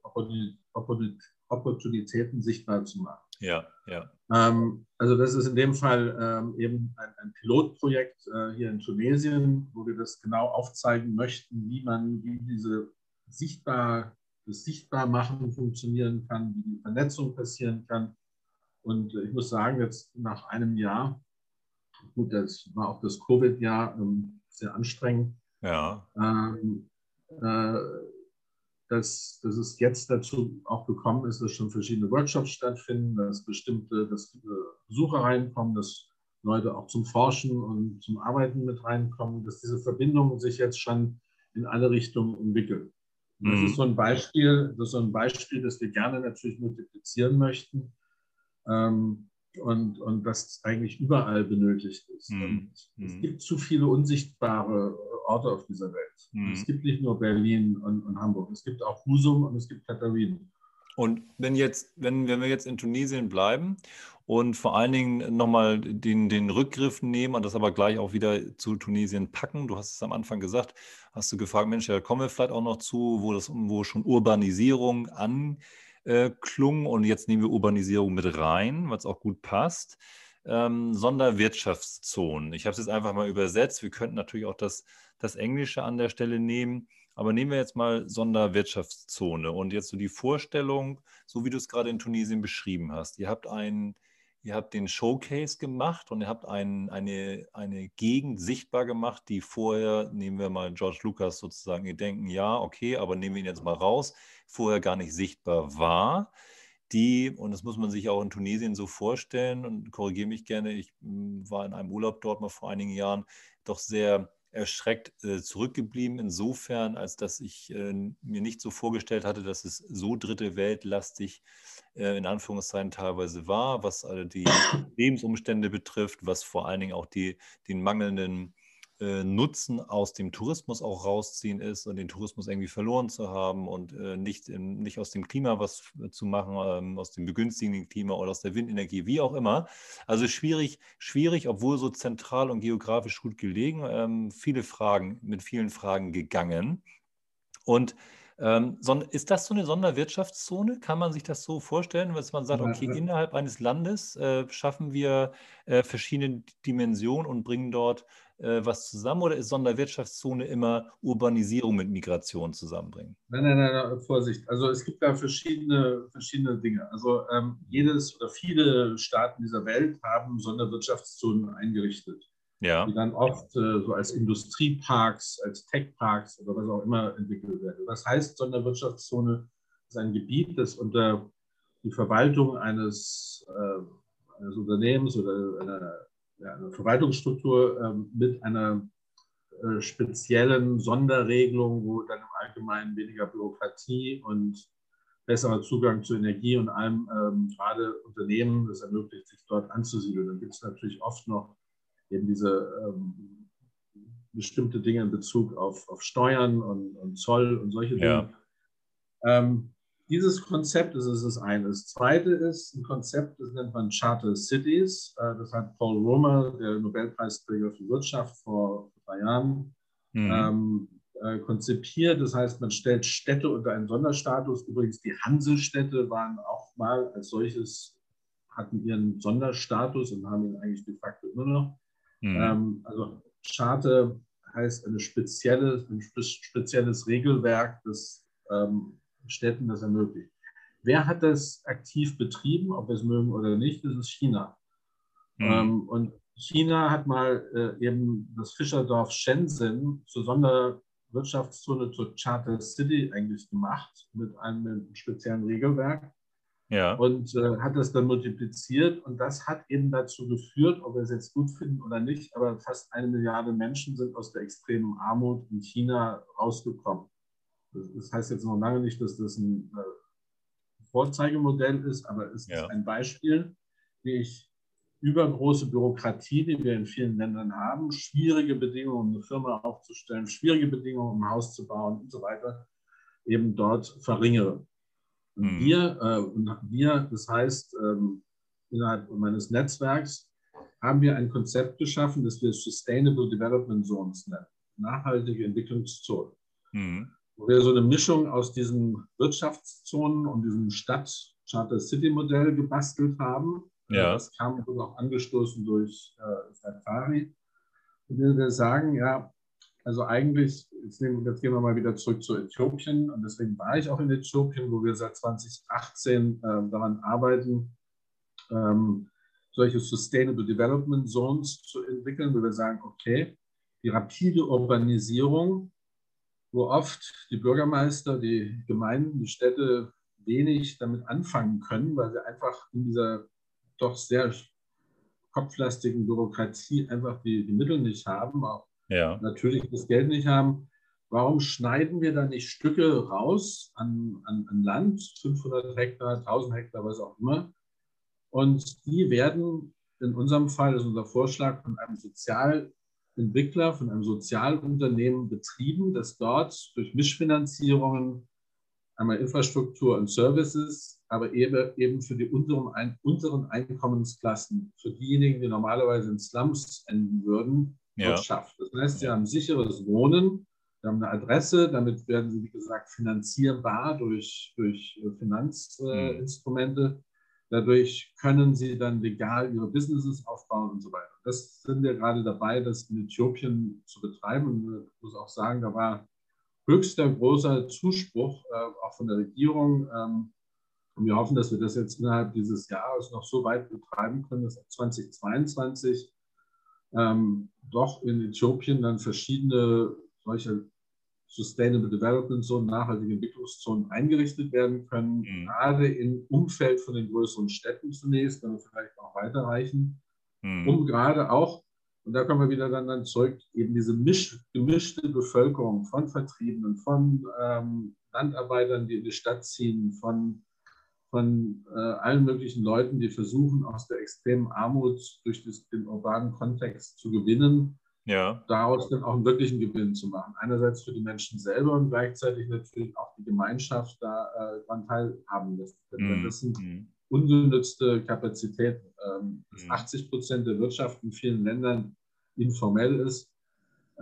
Opportunitäten sichtbar zu machen. Ja, ja. Ähm, also das ist in dem Fall ähm, eben ein, ein Pilotprojekt äh, hier in Tunesien, wo wir das genau aufzeigen möchten, wie man, wie diese sichtbar, das Sichtbarmachen funktionieren kann, wie die Vernetzung passieren kann. Und ich muss sagen, jetzt nach einem Jahr, gut, das war auch das Covid-Jahr ähm, sehr anstrengend. Ja. Ähm, äh, dass, dass es jetzt dazu auch gekommen ist, dass schon verschiedene Workshops stattfinden, dass bestimmte dass Besucher reinkommen, dass Leute auch zum Forschen und zum Arbeiten mit reinkommen, dass diese Verbindungen sich jetzt schon in alle Richtungen entwickeln. Das mhm. ist so ein Beispiel, das ist so ein Beispiel, das wir gerne natürlich multiplizieren möchten ähm, und, und das eigentlich überall benötigt ist. Mhm. Es mhm. gibt zu viele unsichtbare Orte auf dieser Welt. Mhm. Es gibt nicht nur Berlin und, und, Hamburg, es gibt auch Husum und es gibt Katharinen. Und wenn, jetzt, wenn, wenn wir jetzt in Tunesien bleiben und vor allen Dingen nochmal den, den Rückgriff nehmen und das aber gleich auch wieder zu Tunesien packen, du hast es am Anfang gesagt, hast du gefragt, Mensch, da kommen wir vielleicht auch noch zu, wo, das, wo schon Urbanisierung anklung und jetzt nehmen wir Urbanisierung mit rein, es auch gut passt ähm, Sonderwirtschaftszonen. Ich habe es jetzt einfach mal übersetzt. Wir könnten natürlich auch das, das Englische an der Stelle nehmen. Aber nehmen wir jetzt mal Sonderwirtschaftszone und jetzt so die Vorstellung, so wie du es gerade in Tunesien beschrieben hast. Ihr habt einen, ihr habt den Showcase gemacht und ihr habt ein, eine, eine Gegend sichtbar gemacht, die vorher, nehmen wir mal George Lucas sozusagen, ihr denken, ja, okay, aber nehmen wir ihn jetzt mal raus, vorher gar nicht sichtbar war. Die, und das muss man sich auch in Tunesien so vorstellen, und korrigiere mich gerne, ich war in einem Urlaub dort mal vor einigen Jahren, doch sehr erschreckt äh, zurückgeblieben, insofern, als dass ich äh, mir nicht so vorgestellt hatte, dass es so dritte Weltlastig äh, in Anführungszeichen teilweise war, was die Lebensumstände betrifft, was vor allen Dingen auch die, den mangelnden äh, Nutzen aus dem Tourismus auch rausziehen ist und den Tourismus irgendwie verloren zu haben und äh, nicht, in, nicht aus dem Klima was zu machen, ähm, aus dem begünstigenden Klima oder aus der Windenergie, wie auch immer. Also schwierig, schwierig, obwohl so zentral und geografisch gut gelegen, ähm, viele Fragen, mit vielen Fragen gegangen. Und ähm, ist das so eine Sonderwirtschaftszone? Kann man sich das so vorstellen, dass man sagt, okay, innerhalb eines Landes äh, schaffen wir äh, verschiedene Dimensionen und bringen dort äh, was zusammen oder ist Sonderwirtschaftszone immer Urbanisierung mit Migration zusammenbringen? Nein, nein, nein, nein, Vorsicht. Also es gibt da verschiedene, verschiedene Dinge. Also ähm, jedes oder viele Staaten dieser Welt haben Sonderwirtschaftszonen eingerichtet. Ja. Die dann oft äh, so als Industrieparks, als Techparks oder was auch immer entwickelt werden. Das heißt, Sonderwirtschaftszone ist ein Gebiet, das unter die Verwaltung eines, äh, eines Unternehmens oder einer eine Verwaltungsstruktur ähm, mit einer äh, speziellen Sonderregelung, wo dann im Allgemeinen weniger Bürokratie und besserer Zugang zu Energie und allem ähm, gerade Unternehmen das ermöglicht, sich dort anzusiedeln. Dann gibt es natürlich oft noch eben diese ähm, bestimmte Dinge in Bezug auf, auf Steuern und, und Zoll und solche Dinge. Ja. Ähm, dieses Konzept ist, ist das eine. Das zweite ist ein Konzept, das nennt man Charter Cities. Äh, das hat Paul Romer, der Nobelpreisträger für Wirtschaft, vor drei Jahren mhm. ähm, äh, konzipiert. Das heißt, man stellt Städte unter einen Sonderstatus. Übrigens, die Hansestädte waren auch mal als solches, hatten ihren Sonderstatus und haben ihn eigentlich de facto immer noch. Mhm. Ähm, also Charter heißt eine spezielle, ein spezielles Regelwerk, das ähm, Städten das ermöglicht. Wer hat das aktiv betrieben, ob wir es mögen oder nicht? Das ist China. Mhm. Ähm, und China hat mal äh, eben das Fischerdorf Shenzhen zur Sonderwirtschaftszone, zur Charter City eigentlich gemacht, mit einem speziellen Regelwerk. Ja. Und äh, hat das dann multipliziert und das hat eben dazu geführt, ob wir es jetzt gut finden oder nicht, aber fast eine Milliarde Menschen sind aus der extremen Armut in China rausgekommen. Das heißt jetzt noch lange nicht, dass das ein äh, Vorzeigemodell ist, aber es ja. ist ein Beispiel, wie ich übergroße Bürokratie, die wir in vielen Ländern haben, schwierige Bedingungen, um eine Firma aufzustellen, schwierige Bedingungen, um ein Haus zu bauen und so weiter, eben dort verringere. Und mhm. wir, äh, wir, das heißt, ähm, innerhalb meines Netzwerks haben wir ein Konzept geschaffen, das wir Sustainable Development Zones nennen, nachhaltige Entwicklungszonen. Mhm. Wo wir so eine Mischung aus diesen Wirtschaftszonen und diesem Stadt-Charter-City-Modell gebastelt haben. Ja. Das kam auch angestoßen durch äh, Safari. Und wir sagen, ja, also eigentlich, jetzt, nehmen, jetzt gehen wir mal wieder zurück zu Äthiopien. Und deswegen war ich auch in Äthiopien, wo wir seit 2018 äh, daran arbeiten, ähm, solche Sustainable Development Zones zu entwickeln, wo wir sagen, okay, die rapide Urbanisierung, wo oft die Bürgermeister, die Gemeinden, die Städte wenig damit anfangen können, weil sie einfach in dieser doch sehr kopflastigen Bürokratie einfach die, die Mittel nicht haben, auch ja. natürlich das Geld nicht haben. Warum schneiden wir da nicht Stücke raus an, an, an Land, 500 Hektar, 1000 Hektar, was auch immer, und die werden in unserem Fall, das ist unser Vorschlag, von einem Sozialentwickler, von einem Sozialunternehmen betrieben, das dort durch Mischfinanzierungen einmal Infrastruktur und Services, aber eben, für die unteren, unteren Einkommensklassen, für diejenigen, die normalerweise in Slums enden würden, ja. schafft. Das heißt, sie haben sicheres Wohnen, sie haben eine Adresse, damit werden sie, wie gesagt, finanzierbar durch, durch Finanzinstrumente. Dadurch können sie dann legal ihre Businesses aufbauen und so weiter. Das sind wir gerade dabei, das in Äthiopien zu betreiben. Und ich muss auch sagen, da war höchster großer Zuspruch, äh, auch von der Regierung. Ähm, und wir hoffen, dass wir das jetzt innerhalb dieses Jahres noch so weit betreiben können, dass 2022 ähm, doch in Äthiopien dann verschiedene solche Sustainable Development Zonen, nachhaltige Entwicklungszonen eingerichtet werden können, mhm. gerade im Umfeld von den größeren Städten zunächst, dann vielleicht auch weiterreichen, mhm. um gerade auch, und da kommen wir wieder dann, dann zurück, eben diese misch, gemischte Bevölkerung von Vertriebenen, von ähm, Landarbeitern, die in die Stadt ziehen, von, von äh, allen möglichen Leuten, die versuchen, aus der extremen Armut durch das, den urbanen Kontext zu gewinnen, ja. daraus dann auch einen wirklichen Gewinn zu machen. Einerseits für die Menschen selber und gleichzeitig natürlich auch die Gemeinschaft daran äh, teilhaben lässt. Mhm. Das sind mhm. ungenutzte Kapazitäten. Ähm, mhm. 80 Prozent der Wirtschaft in vielen Ländern informell ist,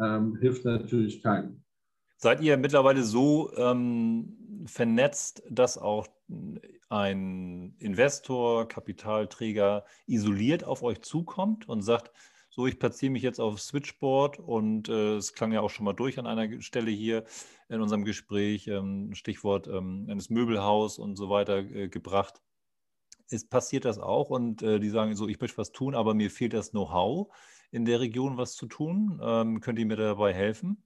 ähm, hilft natürlich keinem. Seid ihr mittlerweile so ähm, vernetzt, dass auch ein Investor, Kapitalträger isoliert auf euch zukommt und sagt, so, ich platziere mich jetzt auf Switchboard und äh, es klang ja auch schon mal durch an einer Stelle hier in unserem Gespräch, ähm, Stichwort ähm, eines Möbelhaus und so weiter äh, gebracht. Ist, passiert das auch und äh, die sagen so, ich möchte was tun, aber mir fehlt das Know-how in der Region, was zu tun. Ähm, könnt ihr mir dabei helfen?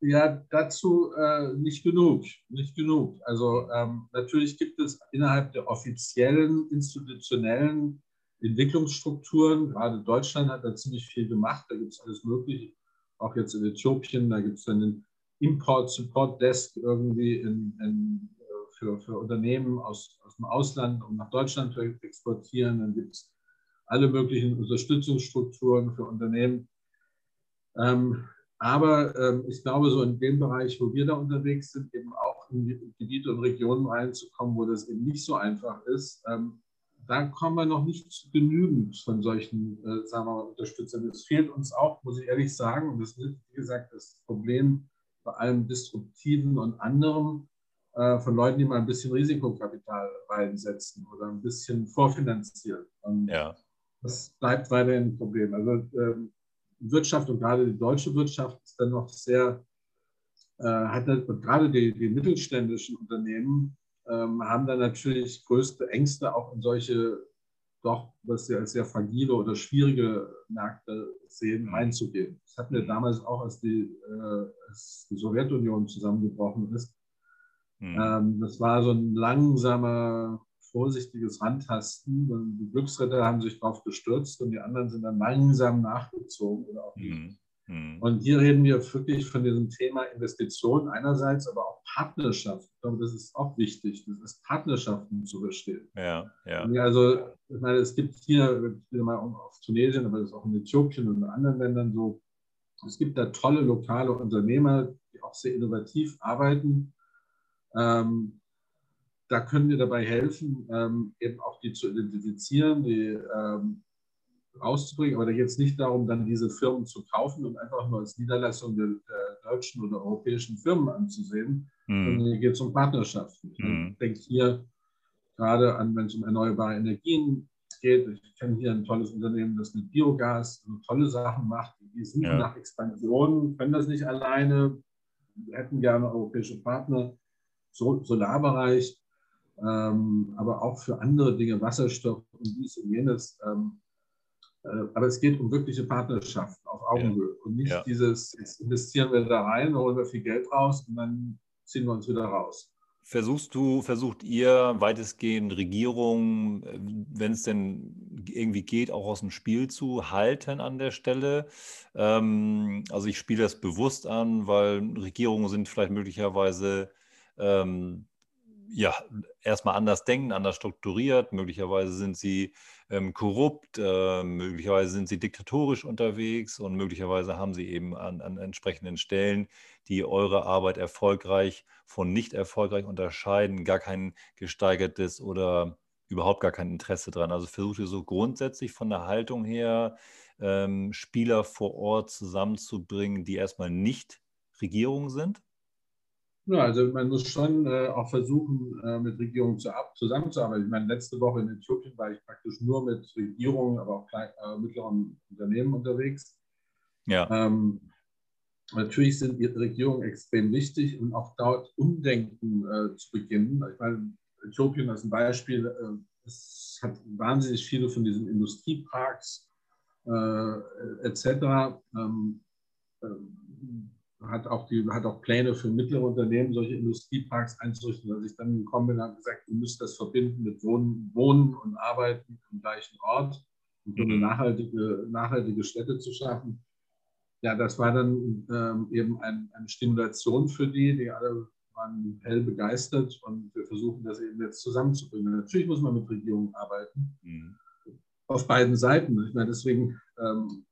Ja, dazu äh, nicht genug, nicht genug. Also ähm, natürlich gibt es innerhalb der offiziellen institutionellen Entwicklungsstrukturen. Gerade Deutschland hat da ziemlich viel gemacht. Da gibt es alles Mögliche. Auch jetzt in Äthiopien, da gibt es dann den Import-Support-Desk irgendwie in, in, äh, für, für Unternehmen aus, aus dem Ausland, um nach Deutschland zu exportieren. Dann gibt es alle möglichen Unterstützungsstrukturen für Unternehmen. Ähm, aber ähm, ich glaube, so in dem Bereich, wo wir da unterwegs sind, eben auch in Gebiete und Regionen reinzukommen, wo das eben nicht so einfach ist, ähm, da kommen wir noch nicht genügend von solchen, äh, sagen wir mal, Unterstützern. Es fehlt uns auch, muss ich ehrlich sagen, und das ist, wie gesagt, das Problem bei allem Disruptiven und anderem äh, von Leuten, die mal ein bisschen Risikokapital reinsetzen oder ein bisschen vorfinanzieren. Und ja. Das bleibt weiterhin ein Problem. Also ähm, Wirtschaft und gerade die deutsche Wirtschaft ist dann noch sehr, äh, hat gerade die, die mittelständischen Unternehmen ähm, haben dann natürlich größte Ängste, auch in solche doch, was sie als sehr fragile oder schwierige Märkte sehen, mhm. reinzugehen. Das hatten wir mhm. damals auch, als die, äh, als die Sowjetunion zusammengebrochen ist. Mhm. Ähm, das war so ein langsamer, vorsichtiges Rantasten. Die Glücksritter haben sich darauf gestürzt und die anderen sind dann langsam nachgezogen oder auch nicht. Mhm. Mhm. Und hier reden wir wirklich von diesem Thema Investitionen einerseits, aber auch Partnerschaft. Ich glaube, das ist auch wichtig, das ist Partnerschaften zu verstehen. Ja, ja. Also, ich meine, es gibt hier, ich will mal auf Tunesien, aber das ist auch in Äthiopien und in anderen Ländern so, es gibt da tolle lokale Unternehmer, die auch sehr innovativ arbeiten. Ähm, da können wir dabei helfen, ähm, eben auch die zu identifizieren, die ähm, rauszubringen. Aber da geht es nicht darum, dann diese Firmen zu kaufen und einfach nur als Niederlassung der, der deutschen oder europäischen Firmen anzusehen, mhm. sondern hier geht es um Partnerschaften. Ich mhm. denke hier gerade an, wenn es um erneuerbare Energien geht. Ich kenne hier ein tolles Unternehmen, das mit Biogas tolle Sachen macht. Die suchen ja. nach Expansion, können das nicht alleine, hätten gerne europäische Partner, so, Solarbereich, ähm, aber auch für andere Dinge, Wasserstoff und dies und jenes. Ähm, äh, aber es geht um wirkliche Partnerschaften auf Augenhöhe ja. und nicht ja. dieses, jetzt investieren wir da rein, holen wir viel Geld raus und dann ziehen wir uns wieder raus. Versuchst du, versucht ihr weitestgehend Regierungen, wenn es denn irgendwie geht, auch aus dem Spiel zu halten an der Stelle? Ähm, also ich spiele das bewusst an, weil Regierungen sind vielleicht möglicherweise ähm, ja, erstmal anders denken, anders strukturiert. Möglicherweise sind sie ähm, korrupt, äh, möglicherweise sind sie diktatorisch unterwegs und möglicherweise haben sie eben an, an entsprechenden Stellen, die eure Arbeit erfolgreich von nicht erfolgreich unterscheiden, gar kein gesteigertes oder überhaupt gar kein Interesse dran. Also versucht ihr so grundsätzlich von der Haltung her, ähm, Spieler vor Ort zusammenzubringen, die erstmal nicht Regierung sind? Ja, also man muss schon äh, auch versuchen, äh, mit Regierungen zu, zusammenzuarbeiten. Ich meine, letzte Woche in Äthiopien war ich praktisch nur mit Regierungen, aber auch klein, äh, mittleren Unternehmen unterwegs. Ja. Ähm, natürlich sind Regierungen extrem wichtig, um auch dort Umdenken äh, zu beginnen. Ich meine, Äthiopien ist ein Beispiel. Äh, es hat wahnsinnig viele von diesen Industrieparks äh, etc. Ähm, hat auch, die, hat auch Pläne für mittlere Unternehmen, solche Industrieparks einzurichten. Als ich dann gekommen bin, habe gesagt, ihr müsst das verbinden mit Wohnen, Wohnen und Arbeiten am gleichen Ort und eine mhm. nachhaltige, nachhaltige Städte zu schaffen. Ja, das war dann ähm, eben ein, eine Stimulation für die, die alle waren hell begeistert und wir versuchen das eben jetzt zusammenzubringen. Natürlich muss man mit Regierungen arbeiten, mhm. auf beiden Seiten. Ich meine, deswegen ähm,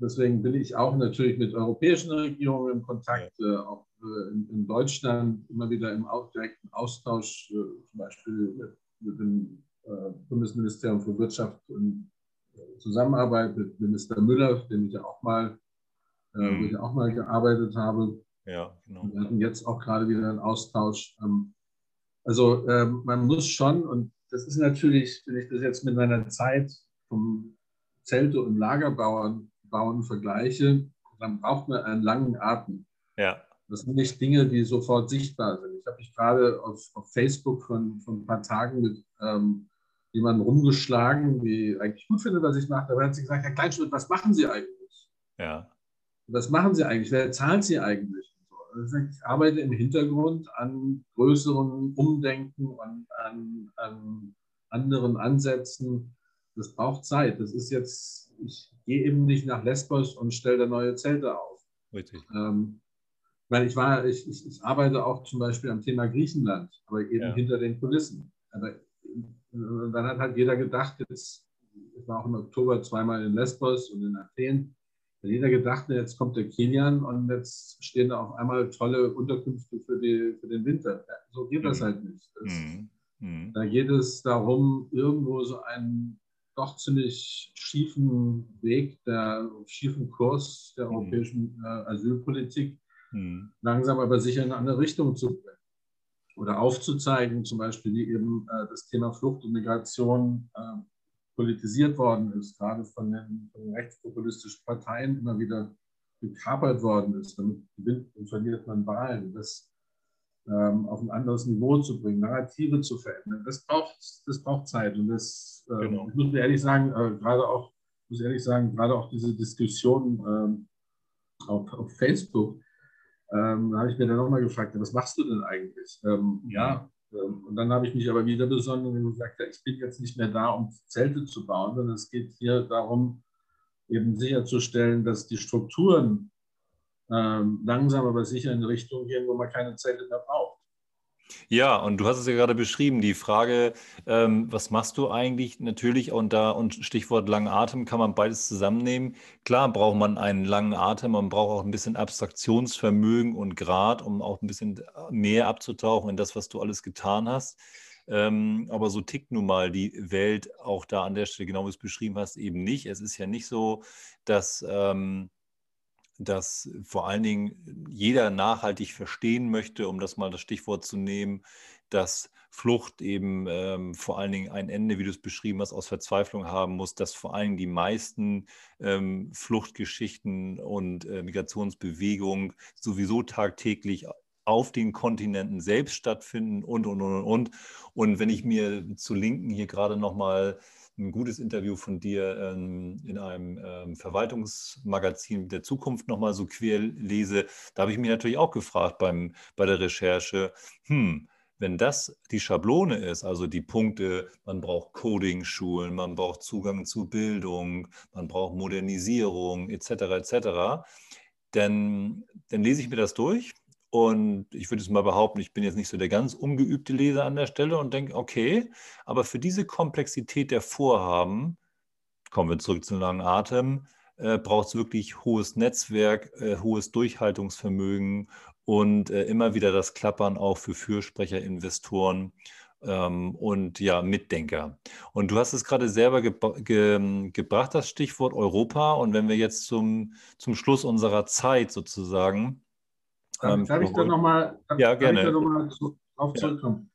deswegen bin ich auch natürlich mit europäischen Regierungen in Kontakt, äh, auch äh, in, in, Deutschland immer wieder im direkten Austausch, äh, zum Beispiel mit, mit dem äh, Bundesministerium für Wirtschaft und Zusammenarbeit mit Minister Müller, dem ich ja auch mal, äh, mhm. wo ich auch mal gearbeitet habe. Ja, genau. Wir hatten jetzt auch gerade wieder einen Austausch. Ähm, also ähm, man muss schon, und das ist natürlich, wenn ich das jetzt mit meiner Zeit vom Zelte- und Lagerbauern bauen vergleiche, dann braucht man einen langen Atem. Ja. Das sind nicht Dinge, die sofort sichtbar sind. Ich habe mich gerade auf, auf Facebook von, von ein paar Tagen mit ähm, jemandem rumgeschlagen, die eigentlich gut findet, was ich mache. Da hat sie gesagt, Herr Kleinschmidt, was machen Sie eigentlich? Ja. Was machen Sie eigentlich? Wer zahlt Sie eigentlich? Ich arbeite im Hintergrund an größeren Umdenken und an, an anderen Ansätzen. Das braucht Zeit. Das ist jetzt, ich gehe eben nicht nach Lesbos und stelle da neue Zelte auf. Richtig. Ähm, weil ich war, ich, ich, ich, arbeite auch zum Beispiel am Thema Griechenland, aber eben ja. hinter den Kulissen. Aber dann hat halt jeder gedacht, jetzt, ich war auch im Oktober zweimal in Lesbos und in Athen, hat jeder gedacht, jetzt kommt der Kilian und jetzt stehen da auf einmal tolle Unterkünfte für, die, für den Winter. So geht das mhm. halt nicht. Das, mhm. mhm. Da geht es darum, irgendwo so einen doch ziemlich schiefen Weg, der schiefen Kurs der mhm. europäischen äh, Asylpolitik mhm. langsam aber sicher in eine andere Richtung zu bringen. Oder aufzuzeigen, zum Beispiel, wie eben äh, das Thema Flucht und Migration äh, politisiert worden ist, gerade von den, von den, rechtspopulistischen Parteien immer wieder gekapert worden ist. Damit gewinnt und verliert man Wahlen. Das ähm, auf ein anderes Niveau zu bringen, Narrative zu verändern. Das braucht, das braucht Zeit. Und das, äh, genau. ich muss ehrlich sagen, äh, gerade auch, muss ehrlich sagen, gerade auch diese Diskussion ähm, auf, auf, Facebook, ähm, da habe ich mir dann nochmal gefragt, was machst du denn eigentlich? Ähm, ja, ähm, und dann habe ich mich aber wieder besonnen und gesagt, ja, ich bin jetzt nicht mehr da, um Zelte zu bauen, sondern es geht hier darum, eben sicherzustellen, dass die Strukturen langsam aber sicher in Richtung gehen, wo man keine Zelte mehr braucht. Ja, und du hast es ja gerade beschrieben, die Frage, ähm, was machst du eigentlich? Natürlich, und da und Stichwort langen Atem kann man beides zusammennehmen. Klar braucht man einen langen Atem, man braucht auch ein bisschen Abstraktionsvermögen und Grad, um auch ein bisschen mehr abzutauchen in das, was du alles getan hast. Ähm, aber so tickt nun mal die Welt auch da an der Stelle, genau wie du es beschrieben hast, eben nicht. Es ist ja nicht so, dass ähm, dass vor allen Dingen jeder nachhaltig verstehen möchte, um das mal das Stichwort zu nehmen, dass Flucht eben ähm, vor allen Dingen ein Ende, wie du es beschrieben hast, aus Verzweiflung haben muss, dass vor allen Dingen die meisten ähm, Fluchtgeschichten und äh, Migrationsbewegungen sowieso tagtäglich auf den Kontinenten selbst stattfinden und, und, und, und. Und wenn ich mir zu Linken hier gerade nochmal ein gutes Interview von dir ähm, in einem ähm, Verwaltungsmagazin der Zukunft nochmal so quer lese, da habe ich mich natürlich auch gefragt beim, bei der Recherche, hm, wenn das die Schablone ist, also die Punkte, man braucht Coding-Schulen, man braucht Zugang zu Bildung, man braucht Modernisierung etc. etc., dann, dann lese ich mir das durch und ich würde es mal behaupten, ich bin jetzt nicht so der ganz ungeübte Leser an der Stelle und denke, okay, aber für diese Komplexität der Vorhaben, kommen wir zurück zum langen Atem, äh, braucht es wirklich hohes Netzwerk, äh, hohes Durchhaltungsvermögen und äh, immer wieder das Klappern auch für Fürsprecher, Investoren ähm, und ja, Mitdenker. Und du hast es gerade selber ge ge gebracht, das Stichwort Europa. Und wenn wir jetzt zum, zum Schluss unserer Zeit sozusagen ähm, darf ich da nochmal ja, gerne. noch zu, drauf zurückkommen?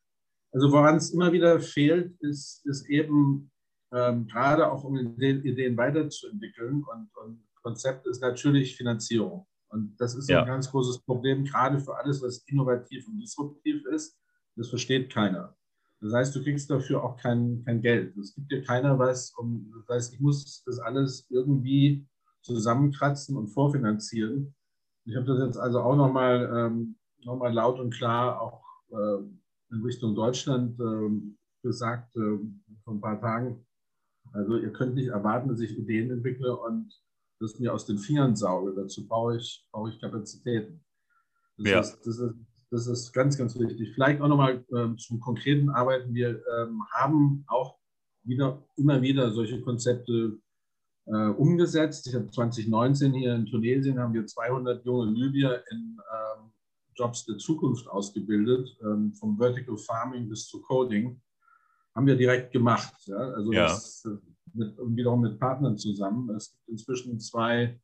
Also woran es immer wieder fehlt, ist, ist eben ähm, gerade auch um Ideen, Ideen weiterzuentwickeln und, und, Konzept ist natürlich Finanzierung. Und das ist ja. ein ganz großes Problem, gerade für alles, was innovativ und disruptiv ist. Das versteht keiner. Das heißt, du kriegst dafür auch kein, kein Geld. Es gibt dir keiner was. Um, das heißt, ich muss das alles irgendwie zusammenkratzen und vorfinanzieren. Ich habe das jetzt also auch nochmal ähm, noch laut und klar auch äh, in Richtung Deutschland äh, gesagt äh, vor ein paar Tagen. Also ihr könnt nicht erwarten, dass ich Ideen entwickle und das mir aus den Fingern sauge. Dazu brauche ich, brauche ich Kapazitäten. Das, ja. ist, das, ist, das ist ganz, ganz wichtig. Vielleicht auch nochmal ähm, zum konkreten Arbeiten. Wir ähm, haben auch wieder, immer wieder solche Konzepte äh, umgesetzt. Ich habe 2019 hier in Tunesien haben wir 200 junge Libyer in ähm, Jobs der Zukunft ausgebildet, ähm, vom Vertical Farming bis zu Coding. Haben wir direkt gemacht. Ja? Also ja. Das, äh, mit, wiederum mit Partnern zusammen. Es gibt inzwischen zwei,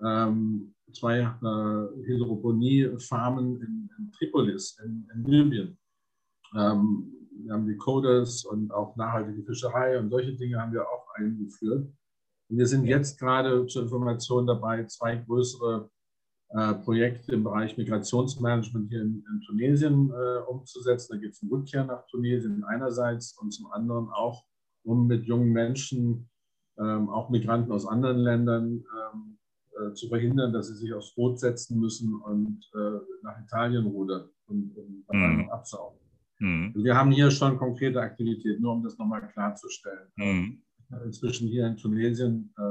ähm, zwei äh, Hydroponie-Farmen in, in, Tripolis, in, in Libyen. Ähm, wir haben die Coders und auch nachhaltige Fischerei und solche Dinge haben wir auch eingeführt. Wir sind jetzt gerade zur Information dabei, zwei größere äh, Projekte im Bereich Migrationsmanagement hier in, in Tunesien äh, umzusetzen. Da geht es um Rückkehr nach Tunesien einerseits und zum anderen auch um mit jungen Menschen, ähm, auch Migranten aus anderen Ländern, ähm, äh, zu verhindern, dass sie sich aufs Boot setzen müssen und äh, nach Italien rudern und, und mhm. absaugen. Mhm. Wir haben hier schon konkrete Aktivitäten, nur um das nochmal klarzustellen. Mhm inzwischen hier in Tunesien äh,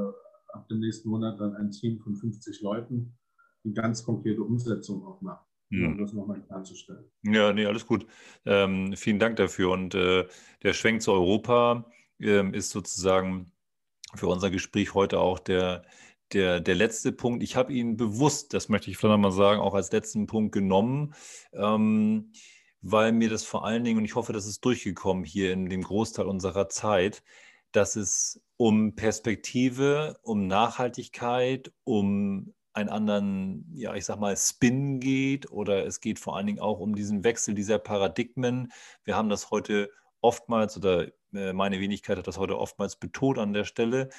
ab dem nächsten Monat dann ein Team von 50 Leuten, die ganz konkrete Umsetzung auch macht. Um das nochmal klarzustellen. Ja, nee, alles gut. Ähm, vielen Dank dafür. Und äh, der Schwenk zu Europa ähm, ist sozusagen für unser Gespräch heute auch der, der, der letzte Punkt. Ich habe ihn bewusst, das möchte ich vielleicht mal sagen, auch als letzten Punkt genommen, ähm, weil mir das vor allen Dingen, und ich hoffe, das ist durchgekommen hier in dem Großteil unserer Zeit, dass es um Perspektive, um Nachhaltigkeit, um einen anderen, ja, ich sag mal, Spin geht oder es geht vor allen Dingen auch um diesen Wechsel dieser Paradigmen. Wir haben das heute oftmals oder äh, meine Wenigkeit hat das heute oftmals betont an der Stelle,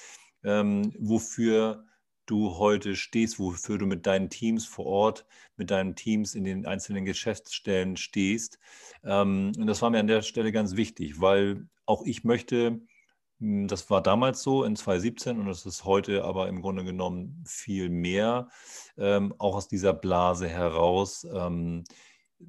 ähm, wofür du heute stehst, wofür du mit deinen Teams vor Ort, mit deinen Teams in den einzelnen Geschäftsstellen stehst. Ähm, und das war mir an der Stelle ganz wichtig, weil auch ich möchte das war damals so in 2017 und das ist heute aber im Grunde genommen viel mehr, ähm, auch aus dieser Blase heraus. Ähm,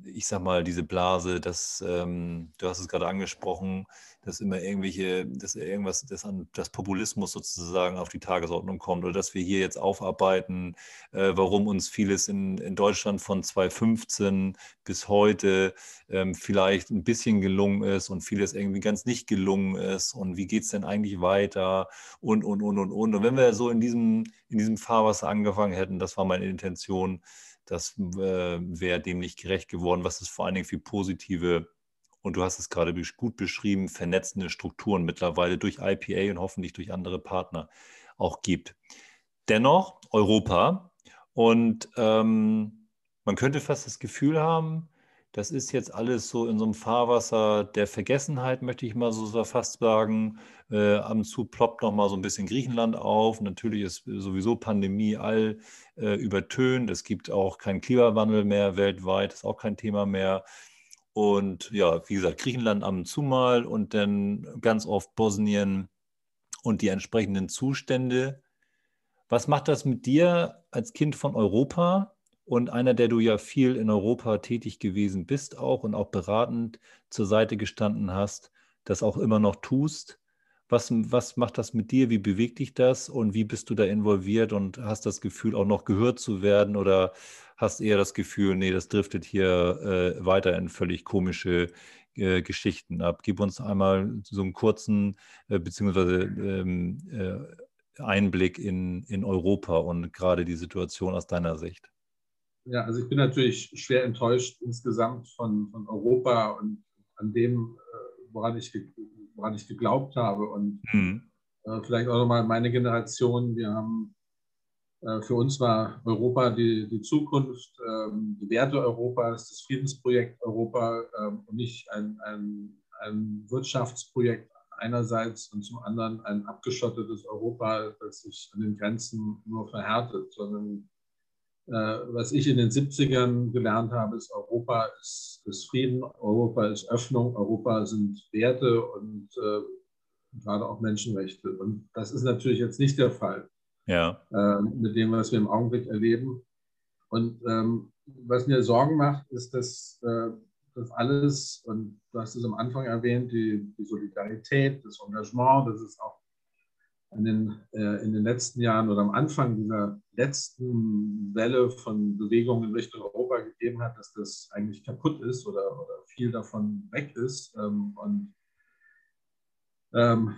ich sag mal, diese Blase, dass, ähm, du hast es gerade angesprochen, dass immer irgendwelche, dass irgendwas, dass an das Populismus sozusagen auf die Tagesordnung kommt oder dass wir hier jetzt aufarbeiten, äh, warum uns vieles in, in Deutschland von 2015 bis heute ähm, vielleicht ein bisschen gelungen ist und vieles irgendwie ganz nicht gelungen ist und wie geht es denn eigentlich weiter und, und, und, und, und. Und wenn wir so in diesem, in diesem Fahrwasser angefangen hätten, das war meine Intention, das äh, wäre dem nicht gerecht geworden, was es vor allen Dingen für positive, und du hast es gerade gut beschrieben, vernetzende Strukturen mittlerweile durch IPA und hoffentlich durch andere Partner auch gibt. Dennoch Europa und ähm, man könnte fast das Gefühl haben, das ist jetzt alles so in so einem Fahrwasser der Vergessenheit, möchte ich mal so fast sagen. Äh, ab und zu ploppt noch mal so ein bisschen Griechenland auf. Natürlich ist sowieso Pandemie all äh, übertönt. Es gibt auch keinen Klimawandel mehr weltweit, ist auch kein Thema mehr. Und ja, wie gesagt, Griechenland ab und zu mal und dann ganz oft Bosnien und die entsprechenden Zustände. Was macht das mit dir als Kind von Europa? Und einer, der du ja viel in Europa tätig gewesen bist auch und auch beratend zur Seite gestanden hast, das auch immer noch tust. Was, was macht das mit dir? Wie bewegt dich das und wie bist du da involviert und hast das Gefühl, auch noch gehört zu werden oder hast eher das Gefühl, nee, das driftet hier äh, weiter in völlig komische äh, Geschichten ab? Gib uns einmal so einen kurzen äh, beziehungsweise ähm, äh, Einblick in, in Europa und gerade die Situation aus deiner Sicht. Ja, also ich bin natürlich schwer enttäuscht insgesamt von, von Europa und an dem, äh, woran ich, woran ich geglaubt habe. Und mhm. äh, vielleicht auch nochmal meine Generation. Wir haben, äh, für uns war Europa die, die Zukunft, ähm, die Werte Europas, das Friedensprojekt Europa ähm, und nicht ein, ein, ein Wirtschaftsprojekt einerseits und zum anderen ein abgeschottetes Europa, das sich an den Grenzen nur verhärtet, sondern was ich in den 70ern gelernt habe, ist, Europa ist, ist Frieden, Europa ist Öffnung, Europa sind Werte und äh, gerade auch Menschenrechte. Und das ist natürlich jetzt nicht der Fall ja. äh, mit dem, was wir im Augenblick erleben. Und ähm, was mir Sorgen macht, ist, dass äh, das alles, und du hast es am Anfang erwähnt, die, die Solidarität, das Engagement, das ist auch in den, äh, in den letzten Jahren oder am Anfang dieser letzten Welle von Bewegungen in Richtung Europa gegeben hat, dass das eigentlich kaputt ist oder, oder viel davon weg ist. Ähm, und ähm,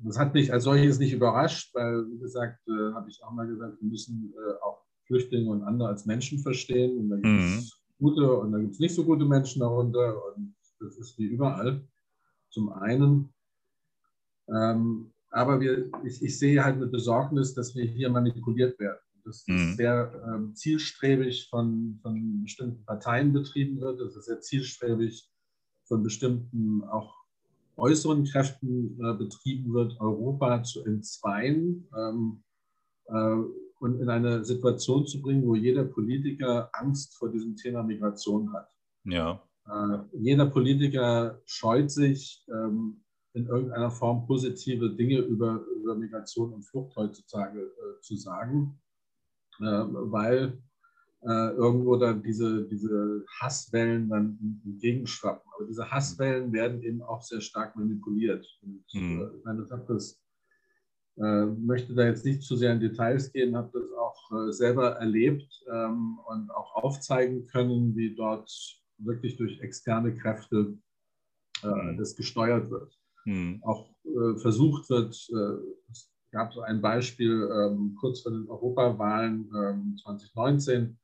das hat mich als solches nicht überrascht, weil, wie gesagt, äh, habe ich auch mal gesagt, wir müssen äh, auch Flüchtlinge und andere als Menschen verstehen. Und da gibt es mhm. gute und da gibt es nicht so gute Menschen darunter. Und das ist wie überall. Zum einen. Ähm, aber wir, ich, ich, sehe halt mit Besorgnis, dass wir hier manipuliert werden. Dass das mhm. sehr ähm, zielstrebig von, von bestimmten Parteien betrieben wird, dass es sehr zielstrebig von bestimmten auch äußeren Kräften äh, betrieben wird, Europa zu entzweien ähm, äh, und in eine Situation zu bringen, wo jeder Politiker Angst vor diesem Thema Migration hat. Ja. Äh, jeder Politiker scheut sich, ähm, in irgendeiner Form positive Dinge über, über Migration und Flucht heutzutage äh, zu sagen, äh, weil äh, irgendwo dann diese, diese Hasswellen dann entgegenschwappen. Aber diese Hasswellen werden eben auch sehr stark manipuliert. Und, mhm. ich meine, ich habe das äh, möchte da jetzt nicht zu sehr in Details gehen, habe das auch äh, selber erlebt ähm, und auch aufzeigen können, wie dort wirklich durch externe Kräfte äh, mhm. das gesteuert wird hm. auch äh, versucht wird. Äh, es gab so ein Beispiel ähm, kurz vor den Europawahlen ähm, 2019,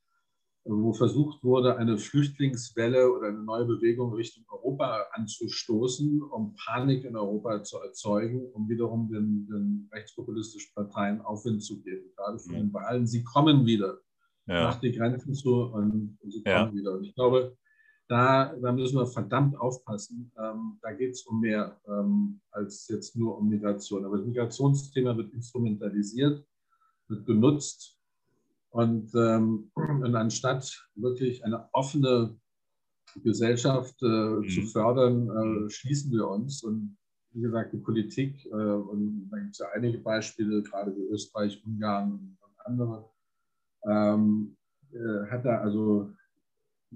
wo versucht wurde, eine Flüchtlingswelle oder eine neue Bewegung Richtung Europa anzustoßen, um Panik in Europa zu erzeugen, um wiederum den, den rechtspopulistischen Parteien Aufwind zu geben, gerade vor den Wahlen. Sie kommen wieder, ja. macht die Grenzen zu und sie kommen ja. wieder. Und ich glaube, da, da müssen wir verdammt aufpassen. Ähm, da geht es um mehr ähm, als jetzt nur um Migration. Aber das Migrationsthema wird instrumentalisiert, wird genutzt. Und, ähm, und anstatt wirklich eine offene Gesellschaft äh, mhm. zu fördern, äh, schließen wir uns. Und wie gesagt, die Politik, äh, und da gibt es ja einige Beispiele, gerade wie Österreich, Ungarn und andere, ähm, äh, hat da also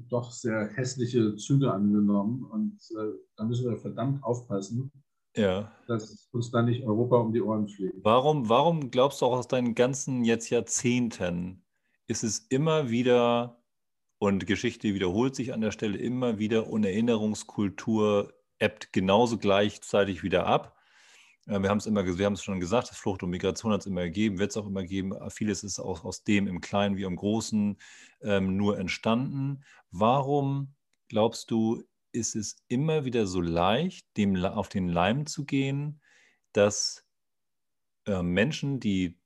doch sehr hässliche Züge angenommen. Und äh, da müssen wir verdammt aufpassen, ja. dass uns da nicht Europa um die Ohren fliegt. Warum, warum glaubst du auch aus deinen ganzen jetzt Jahrzehnten, ist es immer wieder, und Geschichte wiederholt sich an der Stelle immer wieder, und Erinnerungskultur ebbt genauso gleichzeitig wieder ab? Wir haben es immer, wir haben es schon gesagt, Flucht und Migration hat es immer gegeben, wird es auch immer geben. Vieles ist auch aus dem im Kleinen wie im Großen ähm, nur entstanden. Warum glaubst du, ist es immer wieder so leicht, dem auf den Leim zu gehen, dass äh, Menschen, die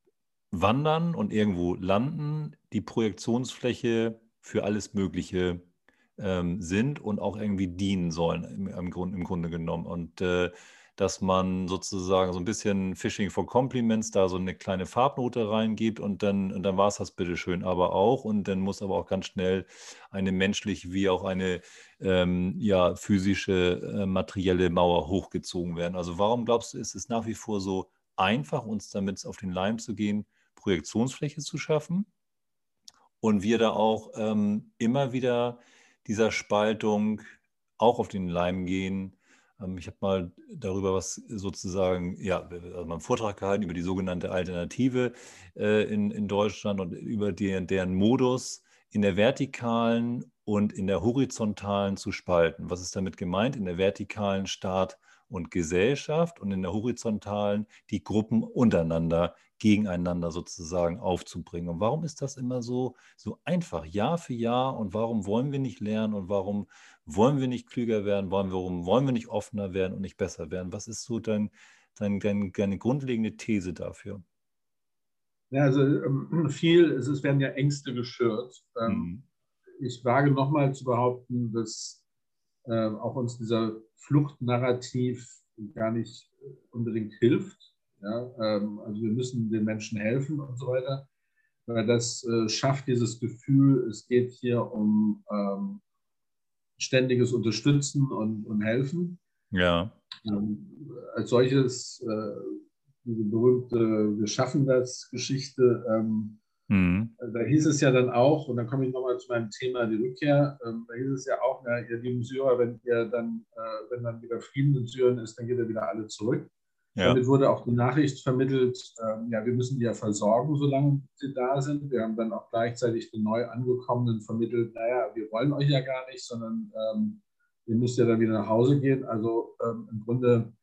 wandern und irgendwo landen, die Projektionsfläche für alles Mögliche ähm, sind und auch irgendwie dienen sollen im, im, Grund, im Grunde genommen. Und äh, dass man sozusagen so ein bisschen Fishing for Compliments da so eine kleine Farbnote reingibt und dann, und dann war es das bitteschön aber auch. Und dann muss aber auch ganz schnell eine menschliche wie auch eine ähm, ja, physische, äh, materielle Mauer hochgezogen werden. Also warum glaubst du, ist es nach wie vor so einfach, uns damit auf den Leim zu gehen, Projektionsfläche zu schaffen? Und wir da auch ähm, immer wieder dieser Spaltung auch auf den Leim gehen, ich habe mal darüber was sozusagen, ja, also einen Vortrag gehalten über die sogenannte Alternative äh, in, in Deutschland und über die, deren Modus in der vertikalen und in der horizontalen zu spalten. Was ist damit gemeint? In der vertikalen Staat und Gesellschaft und in der horizontalen die Gruppen untereinander gegeneinander sozusagen aufzubringen. Und warum ist das immer so, so einfach, Jahr für Jahr? Und warum wollen wir nicht lernen? Und warum wollen wir nicht klüger werden? Warum wollen wir nicht offener werden und nicht besser werden? Was ist so dein, dein, dein, deine grundlegende These dafür? Ja, also ähm, viel, es werden ja Ängste geschürt. Ähm, mhm. Ich wage nochmal zu behaupten, dass äh, auch uns dieser Fluchtnarrativ gar nicht unbedingt hilft. Ja, ähm, also wir müssen den Menschen helfen und so weiter. Weil das äh, schafft dieses Gefühl, es geht hier um ähm, ständiges Unterstützen und, und Helfen. Ja. Ähm, als solches, äh, diese berühmte Wir schaffen das Geschichte, ähm, mhm. da hieß es ja dann auch, und dann komme ich nochmal zu meinem Thema, die Rückkehr, ähm, da hieß es ja auch, na, ihr lieben Syrer, wenn ihr dann, äh, wenn dann wieder Frieden in Syrien ist, dann geht ihr wieder alle zurück. Ja. Damit wurde auch die Nachricht vermittelt, ähm, ja, wir müssen die ja versorgen, solange sie da sind. Wir haben dann auch gleichzeitig den neu angekommenen vermittelt, naja, wir wollen euch ja gar nicht, sondern ähm, ihr müsst ja dann wieder nach Hause gehen. Also ähm, im Grunde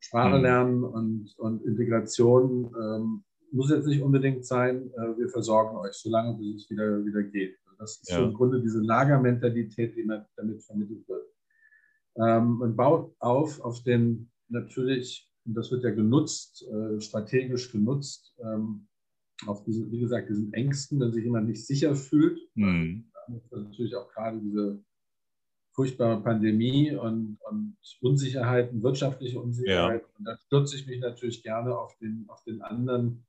Sprache mhm. lernen und, und Integration ähm, muss jetzt nicht unbedingt sein, äh, wir versorgen euch, solange bis es wieder, wieder geht. Also das ist ja. so im Grunde diese Lagermentalität, die damit vermittelt wird. Ähm, man baut auf auf den natürlich und das wird ja genutzt, äh, strategisch genutzt, ähm, auf diese, wie gesagt, diesen Ängsten, wenn sich jemand nicht sicher fühlt. Mhm. natürlich auch gerade diese furchtbare Pandemie und, und Unsicherheiten, wirtschaftliche Unsicherheit. Ja. Und da stürze ich mich natürlich gerne auf den, auf den anderen,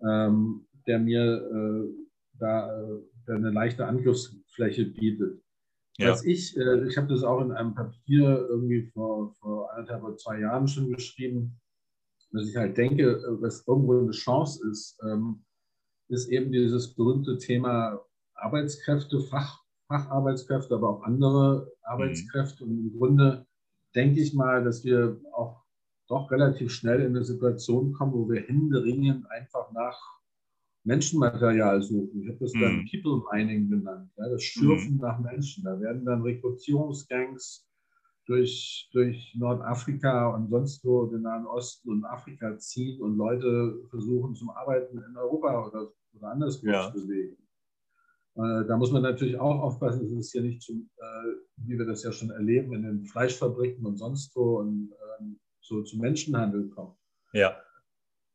ähm, der mir äh, da äh, der eine leichte Angriffsfläche bietet. Ja. Was ich, äh, ich habe das auch in einem Papier irgendwie vor, vor anderthalb oder zwei Jahren schon geschrieben, dass ich halt denke, äh, was irgendwo eine Chance ist, ähm, ist eben dieses berühmte Thema Arbeitskräfte, Fach, Facharbeitskräfte, aber auch andere Arbeitskräfte. Mhm. Und im Grunde denke ich mal, dass wir auch doch relativ schnell in eine Situation kommen, wo wir händeringend einfach nach Menschenmaterial suchen. Ich habe das dann mhm. People Mining genannt, ja, das Schürfen mhm. nach Menschen. Da werden dann Rekrutierungsgangs durch, durch Nordafrika und sonst wo den Nahen Osten und Afrika ziehen und Leute versuchen zum Arbeiten in Europa oder, oder anderswo ja. zu bewegen. Äh, da muss man natürlich auch aufpassen, dass es hier nicht zum, äh, wie wir das ja schon erleben, in den Fleischfabriken und sonst wo und äh, so zum Menschenhandel kommt. Ja.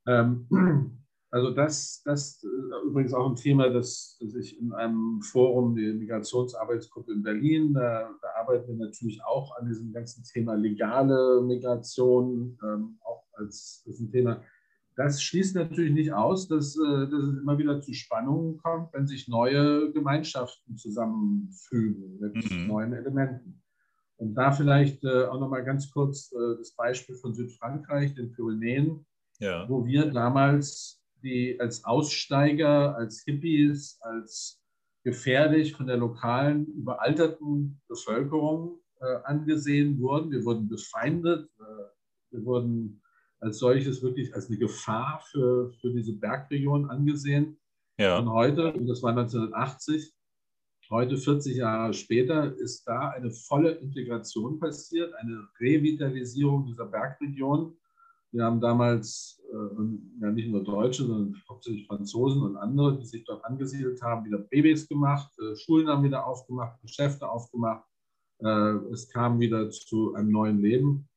Ähm, also das, das ist übrigens auch ein Thema, das, das ich in einem Forum, die Migrationsarbeitsgruppe in Berlin, da, da, arbeiten wir natürlich auch an diesem ganzen Thema legale Migration, ähm, auch als das ein Thema. Das schließt natürlich nicht aus, dass, äh, dass es immer wieder zu Spannungen kommt, wenn sich neue Gemeinschaften zusammenfügen mit mhm. neuen Elementen. Und da vielleicht äh, auch nochmal ganz kurz äh, das Beispiel von Südfrankreich, den Pyrenäen, ja. wo wir damals die als Aussteiger, als Hippies, als gefährlich von der lokalen, überalterten Bevölkerung äh, angesehen wurden. Wir wurden befeindet. Äh, wir wurden als solches wirklich als eine Gefahr für, für diese Bergregion angesehen. Ja. Und heute, und das war 1980, heute 40 Jahre später, ist da eine volle Integration passiert, eine Revitalisierung dieser Bergregion. Wir haben damals äh, ja nicht nur Deutsche, sondern hauptsächlich Franzosen und andere, die sich dort angesiedelt haben, wieder Babys gemacht, äh, Schulen haben wieder aufgemacht, Geschäfte aufgemacht. Äh, es kam wieder zu einem neuen Leben.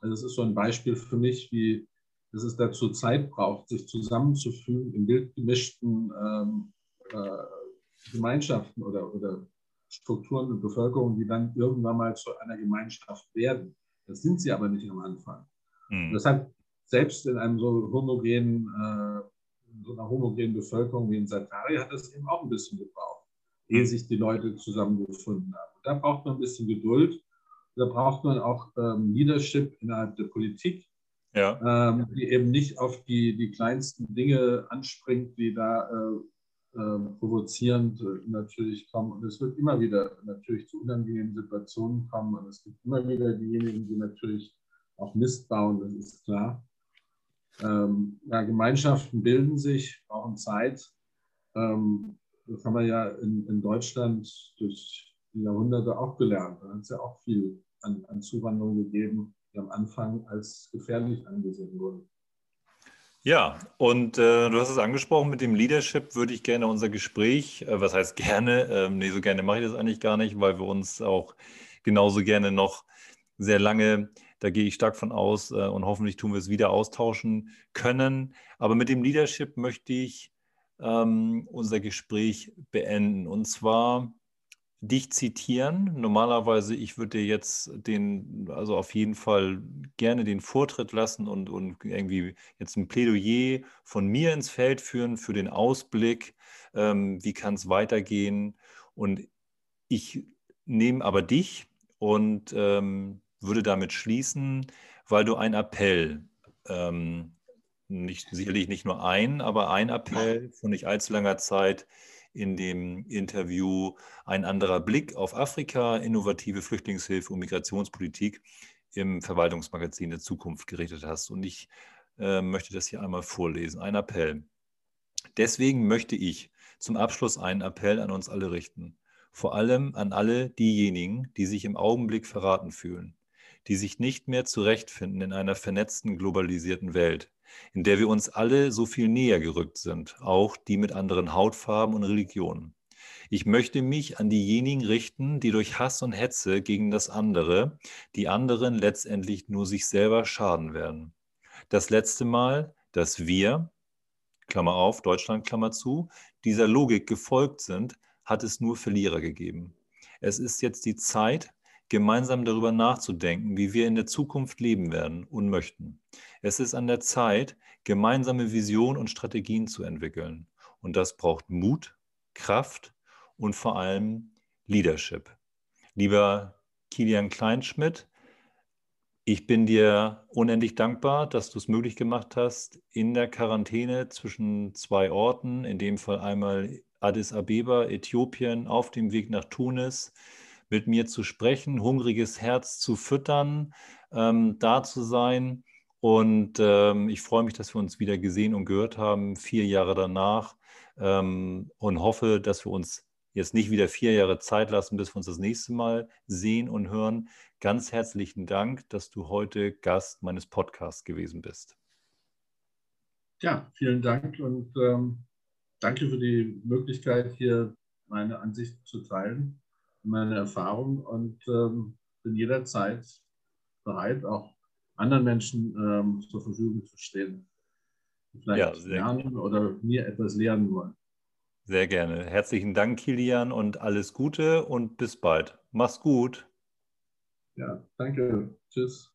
Also es ist so ein Beispiel für mich, wie dass es dazu Zeit braucht, sich zusammenzufügen in wild gemischten ähm, äh, Gemeinschaften oder, oder Strukturen und Bevölkerung, die dann irgendwann mal zu einer Gemeinschaft werden. Das sind sie aber nicht am Anfang. Mhm. Das hat selbst in einem so homogenen, äh, so einer homogenen Bevölkerung wie in Satari hat das eben auch ein bisschen gebraucht, ehe hm. sich die Leute zusammengefunden haben. da braucht man ein bisschen Geduld. Da braucht man auch ähm, Leadership innerhalb der Politik, ja. ähm, die eben nicht auf die, die kleinsten Dinge anspringt, die da äh, äh, provozierend natürlich kommen. Und es wird immer wieder natürlich zu unangenehmen Situationen kommen. Und es gibt immer wieder diejenigen, die natürlich auch Mist bauen, das ist klar. Ähm, ja, Gemeinschaften bilden sich, brauchen Zeit. Ähm, das haben wir ja in, in Deutschland durch die Jahrhunderte auch gelernt. Da hat es ja auch viel an, an Zuwanderung gegeben, die am Anfang als gefährlich angesehen wurden. Ja, und äh, du hast es angesprochen, mit dem Leadership würde ich gerne unser Gespräch, äh, was heißt gerne, äh, nee, so gerne mache ich das eigentlich gar nicht, weil wir uns auch genauso gerne noch sehr lange, da gehe ich stark von aus äh, und hoffentlich tun wir es wieder austauschen können. Aber mit dem Leadership möchte ich ähm, unser Gespräch beenden. Und zwar dich zitieren. Normalerweise, ich würde dir jetzt den, also auf jeden Fall gerne den Vortritt lassen und, und irgendwie jetzt ein Plädoyer von mir ins Feld führen für den Ausblick, ähm, wie kann es weitergehen. Und ich nehme aber dich und ähm, würde damit schließen, weil du einen Appell, ähm, nicht, sicherlich nicht nur ein, aber ein Appell von nicht allzu langer Zeit in dem Interview Ein anderer Blick auf Afrika, innovative Flüchtlingshilfe und Migrationspolitik im Verwaltungsmagazin der Zukunft gerichtet hast. Und ich äh, möchte das hier einmal vorlesen. Ein Appell. Deswegen möchte ich zum Abschluss einen Appell an uns alle richten. Vor allem an alle diejenigen, die sich im Augenblick verraten fühlen, die sich nicht mehr zurechtfinden in einer vernetzten, globalisierten Welt, in der wir uns alle so viel näher gerückt sind, auch die mit anderen Hautfarben und Religionen. Ich möchte mich an diejenigen richten, die durch Hass und Hetze gegen das andere, die anderen letztendlich nur sich selber schaden werden. Das letzte Mal, dass wir, Klammer auf, Deutschland, Klammer zu, dieser Logik gefolgt sind, hat es nur Verlierer gegeben. Es ist jetzt die Zeit, gemeinsam darüber nachzudenken, wie wir in der Zukunft leben werden und möchten. Es ist an der Zeit, gemeinsame Visionen und Strategien zu entwickeln. Und das braucht Mut, Kraft und vor allem Leadership. Lieber Kilian Kleinschmidt, ich bin dir unendlich dankbar, dass du es möglich gemacht hast, in der Quarantäne zwischen zwei Orten, in dem Fall einmal Addis Abeba, Äthiopien, auf dem Weg nach Tunis, mit mir zu sprechen, hungriges Herz zu füttern, ähm, da zu sein. Und ähm, ich freue mich, dass wir uns wieder gesehen und gehört haben, vier Jahre danach. Ähm, und hoffe, dass wir uns jetzt nicht wieder vier Jahre Zeit lassen, bis wir uns das nächste Mal sehen und hören. Ganz herzlichen Dank, dass du heute Gast meines Podcasts gewesen bist. Ja, vielen Dank und ähm, danke für die Möglichkeit, hier meine Ansicht zu teilen meine Erfahrung und ähm, bin jederzeit bereit, auch anderen Menschen ähm, zur Verfügung zu stehen, die vielleicht ja, lernen gerne. oder mir etwas lernen wollen. Sehr gerne. Herzlichen Dank, Kilian, und alles Gute und bis bald. Mach's gut. Ja, danke. Tschüss.